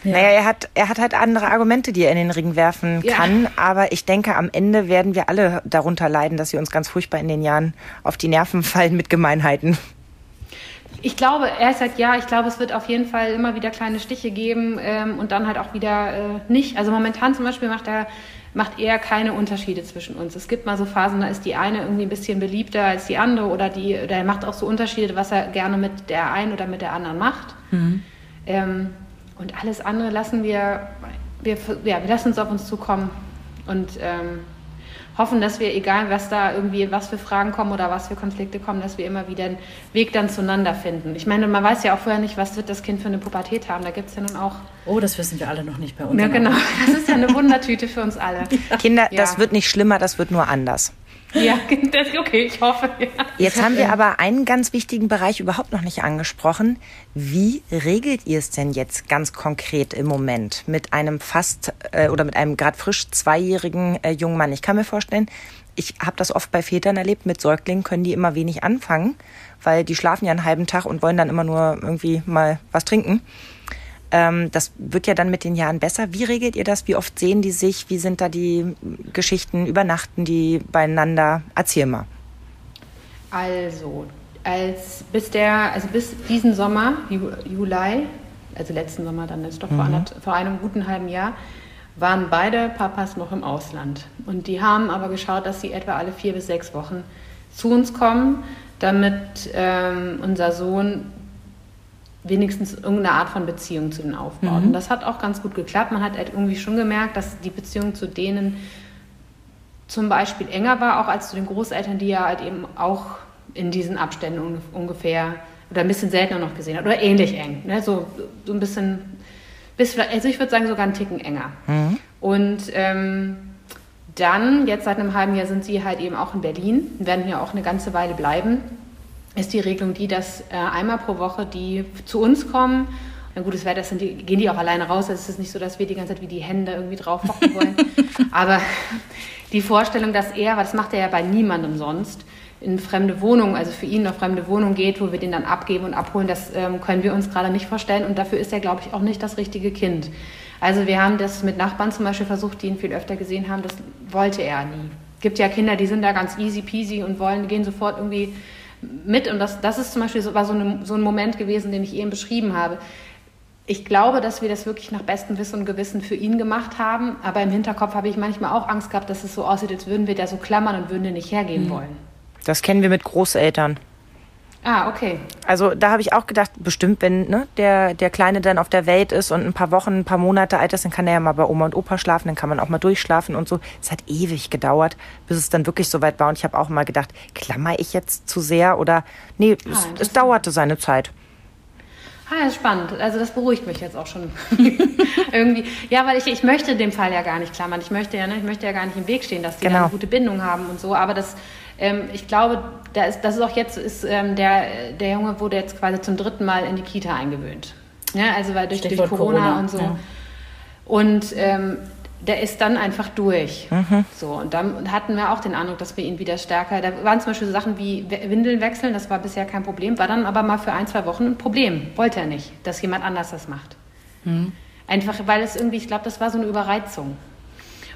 Ja. Naja, er hat, er hat halt andere Argumente, die er in den Ring werfen kann. Ja. Aber ich denke, am Ende werden wir alle darunter leiden, dass wir uns ganz furchtbar in den Jahren auf die Nerven fallen mit Gemeinheiten. Ich glaube, er sagt ja, ich glaube, es wird auf jeden Fall immer wieder kleine Stiche geben ähm, und dann halt auch wieder äh, nicht. Also momentan zum Beispiel macht er, macht er keine Unterschiede zwischen uns. Es gibt mal so Phasen, da ist die eine irgendwie ein bisschen beliebter als die andere oder, die, oder er macht auch so Unterschiede, was er gerne mit der einen oder mit der anderen macht. Mhm. Ähm, und alles andere lassen wir, wir, ja, wir lassen es auf uns zukommen und ähm, hoffen, dass wir, egal was da irgendwie, was für Fragen kommen oder was für Konflikte kommen, dass wir immer wieder einen Weg dann zueinander finden. Ich meine, man weiß ja auch vorher nicht, was wird das Kind für eine Pubertät haben. Da gibt es ja nun auch. Oh, das wissen wir alle noch nicht bei uns. Ja, genau. Das ist ja eine Wundertüte für uns alle. Kinder, ja. das wird nicht schlimmer, das wird nur anders. Ja, okay, ich hoffe. Ja. Jetzt haben wir aber einen ganz wichtigen Bereich überhaupt noch nicht angesprochen. Wie regelt ihr es denn jetzt ganz konkret im Moment mit einem fast äh, oder mit einem gerade frisch zweijährigen äh, jungen Mann? Ich kann mir vorstellen, ich habe das oft bei Vätern erlebt, mit Säuglingen können die immer wenig anfangen, weil die schlafen ja einen halben Tag und wollen dann immer nur irgendwie mal was trinken. Ähm, das wird ja dann mit den Jahren besser. Wie regelt ihr das? Wie oft sehen die sich? Wie sind da die Geschichten? Übernachten die beieinander? Erzähl mal. Also, als bis der, also bis diesen Sommer, Juli, also letzten Sommer dann ist doch mhm. vor, einer, vor einem guten halben Jahr, waren beide Papas noch im Ausland. Und die haben aber geschaut, dass sie etwa alle vier bis sechs Wochen zu uns kommen, damit ähm, unser Sohn wenigstens irgendeine Art von Beziehung zu denen aufbaut. Mhm. Und das hat auch ganz gut geklappt. Man hat halt irgendwie schon gemerkt, dass die Beziehung zu denen zum Beispiel enger war, auch als zu den Großeltern, die ja halt eben auch in diesen Abständen ungefähr oder ein bisschen seltener noch gesehen hat. Oder ähnlich eng. Ne? So, so ein bisschen, bis, also ich würde sagen sogar einen Ticken enger. Mhm. Und ähm, dann, jetzt seit einem halben Jahr sind sie halt eben auch in Berlin, werden hier auch eine ganze Weile bleiben ist die Regelung die, dass äh, einmal pro Woche die zu uns kommen. Na gut, es wäre das sind die, gehen die auch alleine raus. Es ist nicht so, dass wir die ganze Zeit wie die Hände irgendwie drauf hocken wollen. Aber die Vorstellung, dass er, weil das macht er ja bei niemandem sonst, in fremde Wohnungen, also für ihn eine fremde Wohnung geht, wo wir den dann abgeben und abholen, das ähm, können wir uns gerade nicht vorstellen. Und dafür ist er, glaube ich, auch nicht das richtige Kind. Also wir haben das mit Nachbarn zum Beispiel versucht, die ihn viel öfter gesehen haben. Das wollte er nie. Es gibt ja Kinder, die sind da ganz easy peasy und wollen, gehen sofort irgendwie mit. Und das, das ist zum Beispiel so, war so, eine, so ein Moment gewesen, den ich eben beschrieben habe. ich glaube, dass wir das wirklich nach bestem Wissen und Gewissen für ihn gemacht haben. Aber im Hinterkopf habe ich manchmal auch Angst gehabt, dass es so aussieht, als würden wir da so klammern und würden den nicht hergeben mhm. wollen. Das kennen wir mit Großeltern. Ah, okay. Also da habe ich auch gedacht, bestimmt, wenn ne, der, der Kleine dann auf der Welt ist und ein paar Wochen, ein paar Monate alt ist, dann kann er ja mal bei Oma und Opa schlafen, dann kann man auch mal durchschlafen und so. Es hat ewig gedauert, bis es dann wirklich soweit war. Und ich habe auch mal gedacht, klammer ich jetzt zu sehr oder nee, ah, es, es dauerte seine Zeit. Ah, ist spannend. Also das beruhigt mich jetzt auch schon irgendwie. Ja, weil ich, ich möchte dem Fall ja gar nicht klammern. Ich möchte ja, ne, ich möchte ja gar nicht im Weg stehen, dass die genau. eine gute Bindung haben und so. Aber das ähm, ich glaube, da ist, das ist auch jetzt, ist, ähm, der, der Junge wurde jetzt quasi zum dritten Mal in die Kita eingewöhnt. Ja, also weil durch, durch Corona, Corona, und so. Ja. Und ähm, der ist dann einfach durch. Mhm. So, und dann hatten wir auch den Eindruck, dass wir ihn wieder stärker. Da waren zum Beispiel so Sachen wie Windeln wechseln, das war bisher kein Problem, war dann aber mal für ein, zwei Wochen ein Problem. Wollte er nicht, dass jemand anders das macht. Mhm. Einfach, weil es irgendwie, ich glaube, das war so eine Überreizung.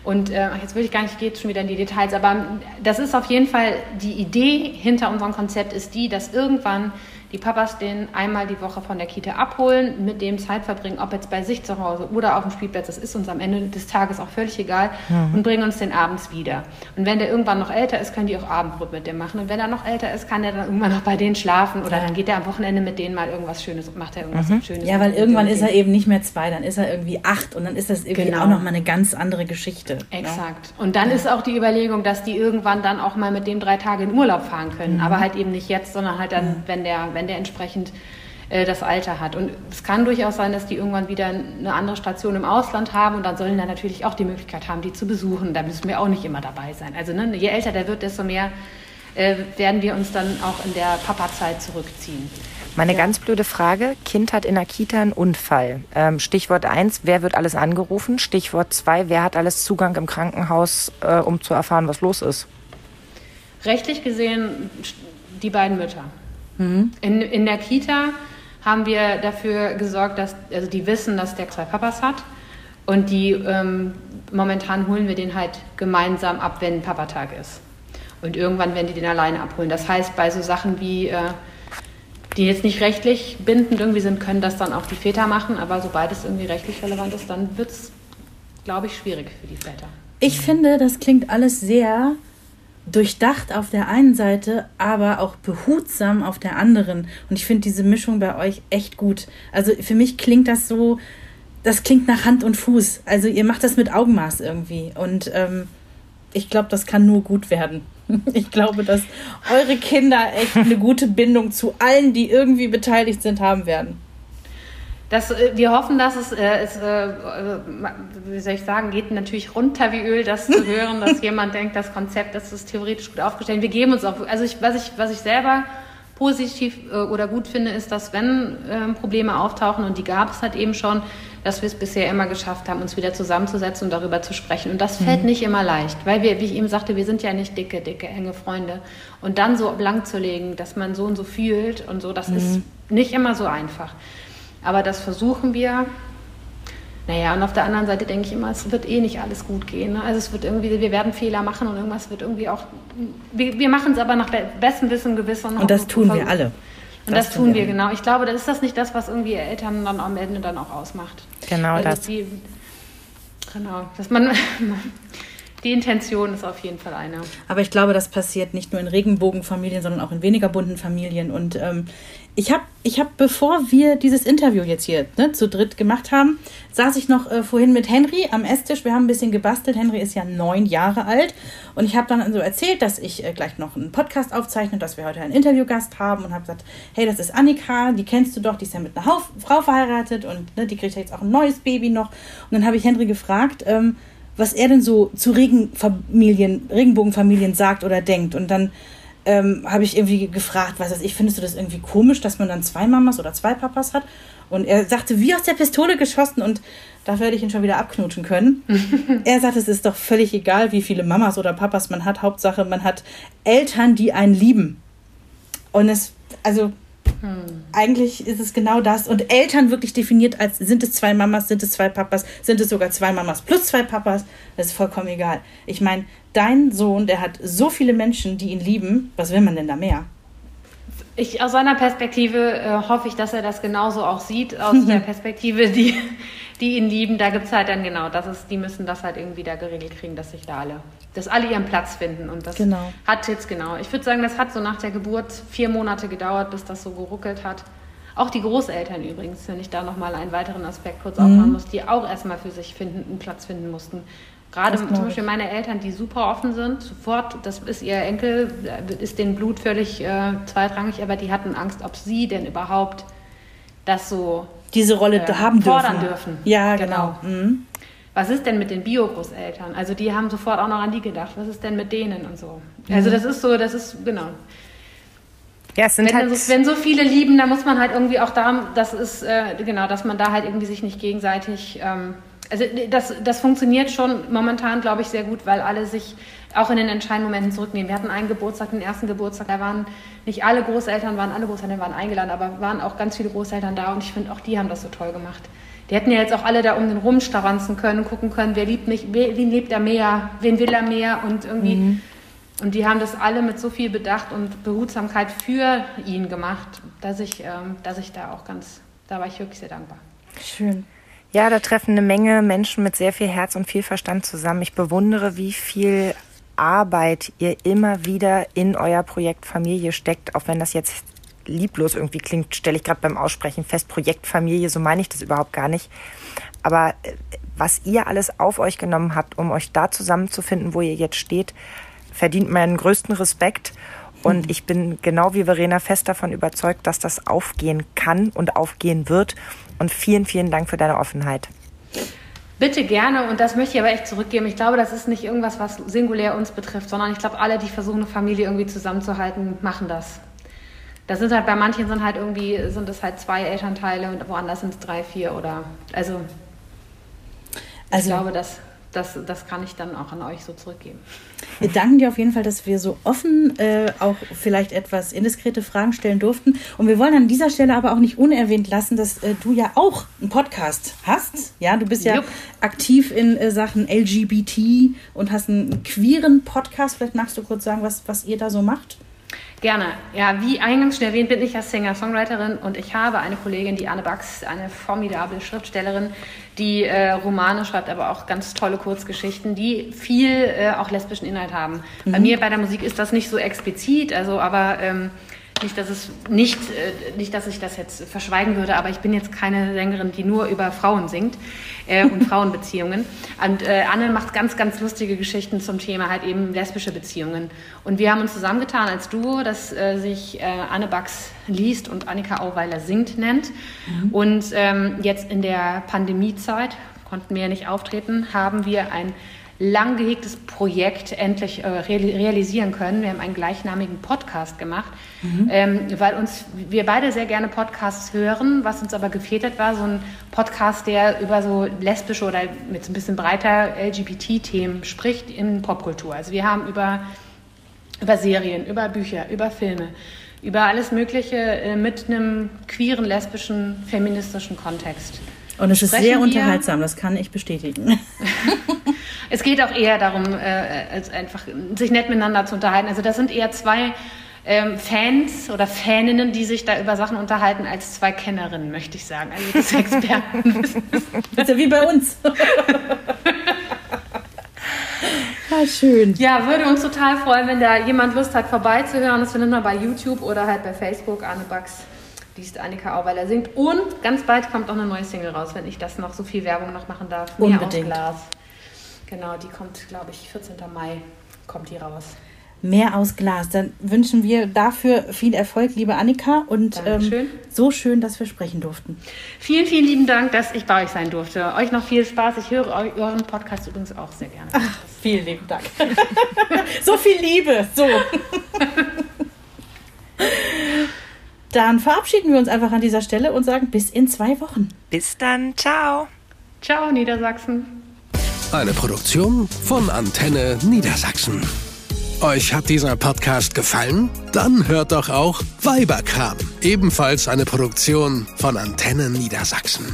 Und äh, jetzt will ich gar nicht, geht schon wieder in die Details, aber das ist auf jeden Fall die Idee hinter unserem Konzept ist die, dass irgendwann die Papas den einmal die Woche von der Kita abholen, mit dem Zeit verbringen, ob jetzt bei sich zu Hause oder auf dem Spielplatz, das ist uns am Ende des Tages auch völlig egal, mhm. und bringen uns den abends wieder. Und wenn der irgendwann noch älter ist, können die auch Abendbrot mit dem machen. Und wenn er noch älter ist, kann er dann irgendwann noch bei denen schlafen oder dann geht er am Wochenende mit denen mal irgendwas Schönes und macht er irgendwas mhm. Schönes. Ja, weil irgendwann ist er eben nicht mehr zwei, dann ist er irgendwie acht und dann ist das irgendwie genau. auch nochmal eine ganz andere Geschichte. Ne? Exakt. Ja? Und dann ja. ist auch die Überlegung, dass die irgendwann dann auch mal mit dem drei Tage in Urlaub fahren können. Mhm. Aber halt eben nicht jetzt, sondern halt dann, mhm. wenn der wenn der entsprechend äh, das Alter hat. Und es kann durchaus sein, dass die irgendwann wieder eine andere Station im Ausland haben und dann sollen dann natürlich auch die Möglichkeit haben, die zu besuchen. Da müssen wir auch nicht immer dabei sein. Also ne, je älter der wird, desto mehr äh, werden wir uns dann auch in der Papa-Zeit zurückziehen. Meine ja. ganz blöde Frage, Kind hat in der Kita einen Unfall. Ähm, Stichwort 1, wer wird alles angerufen? Stichwort 2, wer hat alles Zugang im Krankenhaus, äh, um zu erfahren, was los ist? Rechtlich gesehen die beiden Mütter. Mhm. In, in der Kita haben wir dafür gesorgt, dass, also die wissen, dass der zwei Papas hat. Und die, ähm, momentan holen wir den halt gemeinsam ab, wenn Papatag ist. Und irgendwann werden die den alleine abholen. Das heißt, bei so Sachen wie, äh, die jetzt nicht rechtlich bindend irgendwie sind, können das dann auch die Väter machen. Aber sobald es irgendwie rechtlich relevant ist, dann wird es, glaube ich, schwierig für die Väter. Ich finde, das klingt alles sehr durchdacht auf der einen Seite, aber auch behutsam auf der anderen. Und ich finde diese Mischung bei euch echt gut. Also für mich klingt das so, das klingt nach Hand und Fuß. Also ihr macht das mit Augenmaß irgendwie. Und ähm, ich glaube, das kann nur gut werden. Ich glaube, dass eure Kinder echt eine gute Bindung zu allen, die irgendwie beteiligt sind, haben werden. Das, äh, wir hoffen, dass es, äh, es äh, wie soll ich sagen, geht natürlich runter wie Öl, das zu hören, dass jemand denkt, das Konzept, das ist theoretisch gut aufgestellt. Wir geben uns auch, also ich, was, ich, was ich selber positiv äh, oder gut finde, ist, dass wenn ähm, Probleme auftauchen, und die gab es halt eben schon, dass wir es bisher immer geschafft haben, uns wieder zusammenzusetzen und darüber zu sprechen. Und das fällt mhm. nicht immer leicht, weil wir, wie ich eben sagte, wir sind ja nicht dicke, dicke, enge Freunde. Und dann so blank zu legen, dass man so und so fühlt und so, das mhm. ist nicht immer so einfach. Aber das versuchen wir. Naja, und auf der anderen Seite denke ich immer, es wird eh nicht alles gut gehen. Ne? Also es wird irgendwie, wir werden Fehler machen und irgendwas wird irgendwie auch. Wir, wir machen es aber nach bestem Wissen und Gewissen. Und das tun wir alle. Und das, das tun wir, genau. Ich glaube, das ist das nicht das, was irgendwie Eltern dann am Ende dann auch ausmacht. Genau also das. Die, genau, dass man die Intention ist auf jeden Fall eine. Aber ich glaube, das passiert nicht nur in Regenbogenfamilien, sondern auch in weniger bunten Familien. Und ähm, ich habe, ich hab, bevor wir dieses Interview jetzt hier ne, zu dritt gemacht haben, saß ich noch äh, vorhin mit Henry am Esstisch. Wir haben ein bisschen gebastelt. Henry ist ja neun Jahre alt. Und ich habe dann so erzählt, dass ich äh, gleich noch einen Podcast aufzeichne, dass wir heute einen Interviewgast haben und habe gesagt, hey, das ist Annika, die kennst du doch, die ist ja mit einer Hauf Frau verheiratet und ne, die kriegt ja jetzt auch ein neues Baby noch. Und dann habe ich Henry gefragt, ähm, was er denn so zu Regenfamilien, Regenbogenfamilien sagt oder denkt. Und dann ähm, habe ich irgendwie gefragt, was weiß ich, findest du das irgendwie komisch, dass man dann zwei Mamas oder zwei Papas hat? Und er sagte, wie aus der Pistole geschossen und da werde ich ihn schon wieder abknutschen können. er sagt, es ist doch völlig egal, wie viele Mamas oder Papas man hat. Hauptsache, man hat Eltern, die einen lieben. Und es, also hm. Eigentlich ist es genau das. Und Eltern wirklich definiert als, sind es zwei Mamas, sind es zwei Papas, sind es sogar zwei Mamas plus zwei Papas, das ist vollkommen egal. Ich meine, dein Sohn, der hat so viele Menschen, die ihn lieben, was will man denn da mehr? ich, aus seiner Perspektive äh, hoffe ich, dass er das genauso auch sieht, aus der Perspektive, die, die ihn lieben. Da gibt es halt dann genau, das ist, die müssen das halt irgendwie da geregelt kriegen, dass sich da alle, dass alle ihren Platz finden. Und das Genau. hat jetzt genau, ich würde sagen, das hat so nach der Geburt vier Monate gedauert, bis das so geruckelt hat. Auch die Großeltern übrigens, wenn ich da nochmal einen weiteren Aspekt kurz aufmachen muss, die auch erstmal für sich finden, einen Platz finden mussten. Gerade zum Beispiel meine Eltern, die super offen sind, sofort, das ist ihr Enkel, äh, ist den Blut völlig äh, zweitrangig, aber die hatten Angst, ob sie denn überhaupt das so Diese Rolle äh, haben dürfen. fordern dürfen. Ja, genau. Mhm. Was ist denn mit den Bio-Großeltern? Also die haben sofort auch noch an die gedacht. Was ist denn mit denen und so? Also das ist so, das ist, genau. Ja, es sind Wenn, halt. so, wenn so viele lieben, dann muss man halt irgendwie auch da, das ist, äh, genau, dass man da halt irgendwie sich nicht gegenseitig, ähm, also das, das funktioniert schon momentan, glaube ich, sehr gut, weil alle sich auch in den entscheidenden Momenten zurücknehmen. Wir hatten einen Geburtstag, den ersten Geburtstag, da waren nicht alle Großeltern, waren alle Großeltern waren eingeladen, aber waren auch ganz viele Großeltern da und ich finde, auch die haben das so toll gemacht. Die hätten ja jetzt auch alle da um den rumstaranzen können, gucken können, wer liebt mich, wen liebt er mehr, wen will er mehr und irgendwie. Und die haben das alle mit so viel Bedacht und Behutsamkeit für ihn gemacht, dass ich, ähm, dass ich da auch ganz, da war ich wirklich sehr dankbar. Schön. Ja, da treffen eine Menge Menschen mit sehr viel Herz und viel Verstand zusammen. Ich bewundere, wie viel Arbeit ihr immer wieder in euer Projekt Familie steckt, auch wenn das jetzt lieblos irgendwie klingt, stelle ich gerade beim Aussprechen fest, Projekt Familie, so meine ich das überhaupt gar nicht. Aber äh, was ihr alles auf euch genommen habt, um euch da zusammenzufinden, wo ihr jetzt steht, verdient meinen größten Respekt. Und ich bin genau wie Verena fest davon überzeugt, dass das aufgehen kann und aufgehen wird. Und vielen, vielen Dank für deine Offenheit. Bitte gerne, und das möchte ich aber echt zurückgeben. Ich glaube, das ist nicht irgendwas, was singulär uns betrifft, sondern ich glaube, alle, die versuchen, eine Familie irgendwie zusammenzuhalten, machen das. Das sind halt bei manchen sind halt irgendwie, sind es halt zwei Elternteile und woanders sind es drei, vier oder also, Also- ich glaube, das, das, das kann ich dann auch an euch so zurückgeben. Wir danken dir auf jeden Fall, dass wir so offen äh, auch vielleicht etwas indiskrete Fragen stellen durften. Und wir wollen an dieser Stelle aber auch nicht unerwähnt lassen, dass äh, du ja auch einen Podcast hast. Ja, du bist ja Jupp. aktiv in äh, Sachen LGBT und hast einen queeren Podcast. Vielleicht magst du kurz sagen, was, was ihr da so macht. Gerne. Ja, wie eingangs schon erwähnt, bin ich ja Singer-Songwriterin und ich habe eine Kollegin, die Anne Bax, eine formidable Schriftstellerin, die äh, Romane schreibt, aber auch ganz tolle Kurzgeschichten, die viel äh, auch lesbischen Inhalt haben. Bei mir bei der Musik ist das nicht so explizit, also aber ähm, nicht, dass es nicht, äh, nicht, dass ich das jetzt verschweigen würde, aber ich bin jetzt keine Sängerin, die nur über Frauen singt äh, und Frauenbeziehungen. Und äh, Anne macht ganz, ganz lustige Geschichten zum Thema halt eben lesbische Beziehungen. Und wir haben uns zusammengetan als Duo, das äh, sich äh, Anne Bax liest und Annika Auweiler singt nennt. Und ähm, jetzt in der Pandemiezeit konnten wir ja nicht auftreten, haben wir ein lang gehegtes Projekt endlich äh, reali- realisieren können. Wir haben einen gleichnamigen Podcast gemacht, ähm, weil uns wir beide sehr gerne Podcasts hören, was uns aber gefehlt war so ein Podcast, der über so lesbische oder mit so ein bisschen breiter LGBT-Themen spricht in Popkultur. Also wir haben über über Serien, über Bücher, über Filme, über alles Mögliche äh, mit einem queeren, lesbischen, feministischen Kontext. Und es ist sehr unterhaltsam, das kann ich bestätigen. Es geht auch eher darum, äh, als einfach sich nett miteinander zu unterhalten. Also das sind eher zwei ähm, Fans oder Faninnen, die sich da über Sachen unterhalten, als zwei Kennerinnen, möchte ich sagen. Also das Experten. Das ja wie bei uns. ja, schön. ja, würde uns total freuen, wenn da jemand Lust hat, vorbeizuhören. Das findet man bei YouTube oder halt bei Facebook. Anne Bax liest Annika Auweiler singt. Und ganz bald kommt auch eine neue Single raus, wenn ich das noch so viel Werbung noch machen darf. Unbedingt. Aus Glas. Genau, die kommt, glaube ich, 14. Mai kommt die raus. Mehr aus Glas. Dann wünschen wir dafür viel Erfolg, liebe Annika. Und ähm, so schön, dass wir sprechen durften. Vielen, vielen lieben Dank, dass ich bei euch sein durfte. Euch noch viel Spaß. Ich höre eu- euren Podcast übrigens auch sehr gerne. Vielen lieben Dank. so viel Liebe. So. Dann verabschieden wir uns einfach an dieser Stelle und sagen bis in zwei Wochen. Bis dann. Ciao. Ciao, Niedersachsen. Eine Produktion von Antenne Niedersachsen. Euch hat dieser Podcast gefallen? Dann hört doch auch Weiberkram, ebenfalls eine Produktion von Antenne Niedersachsen.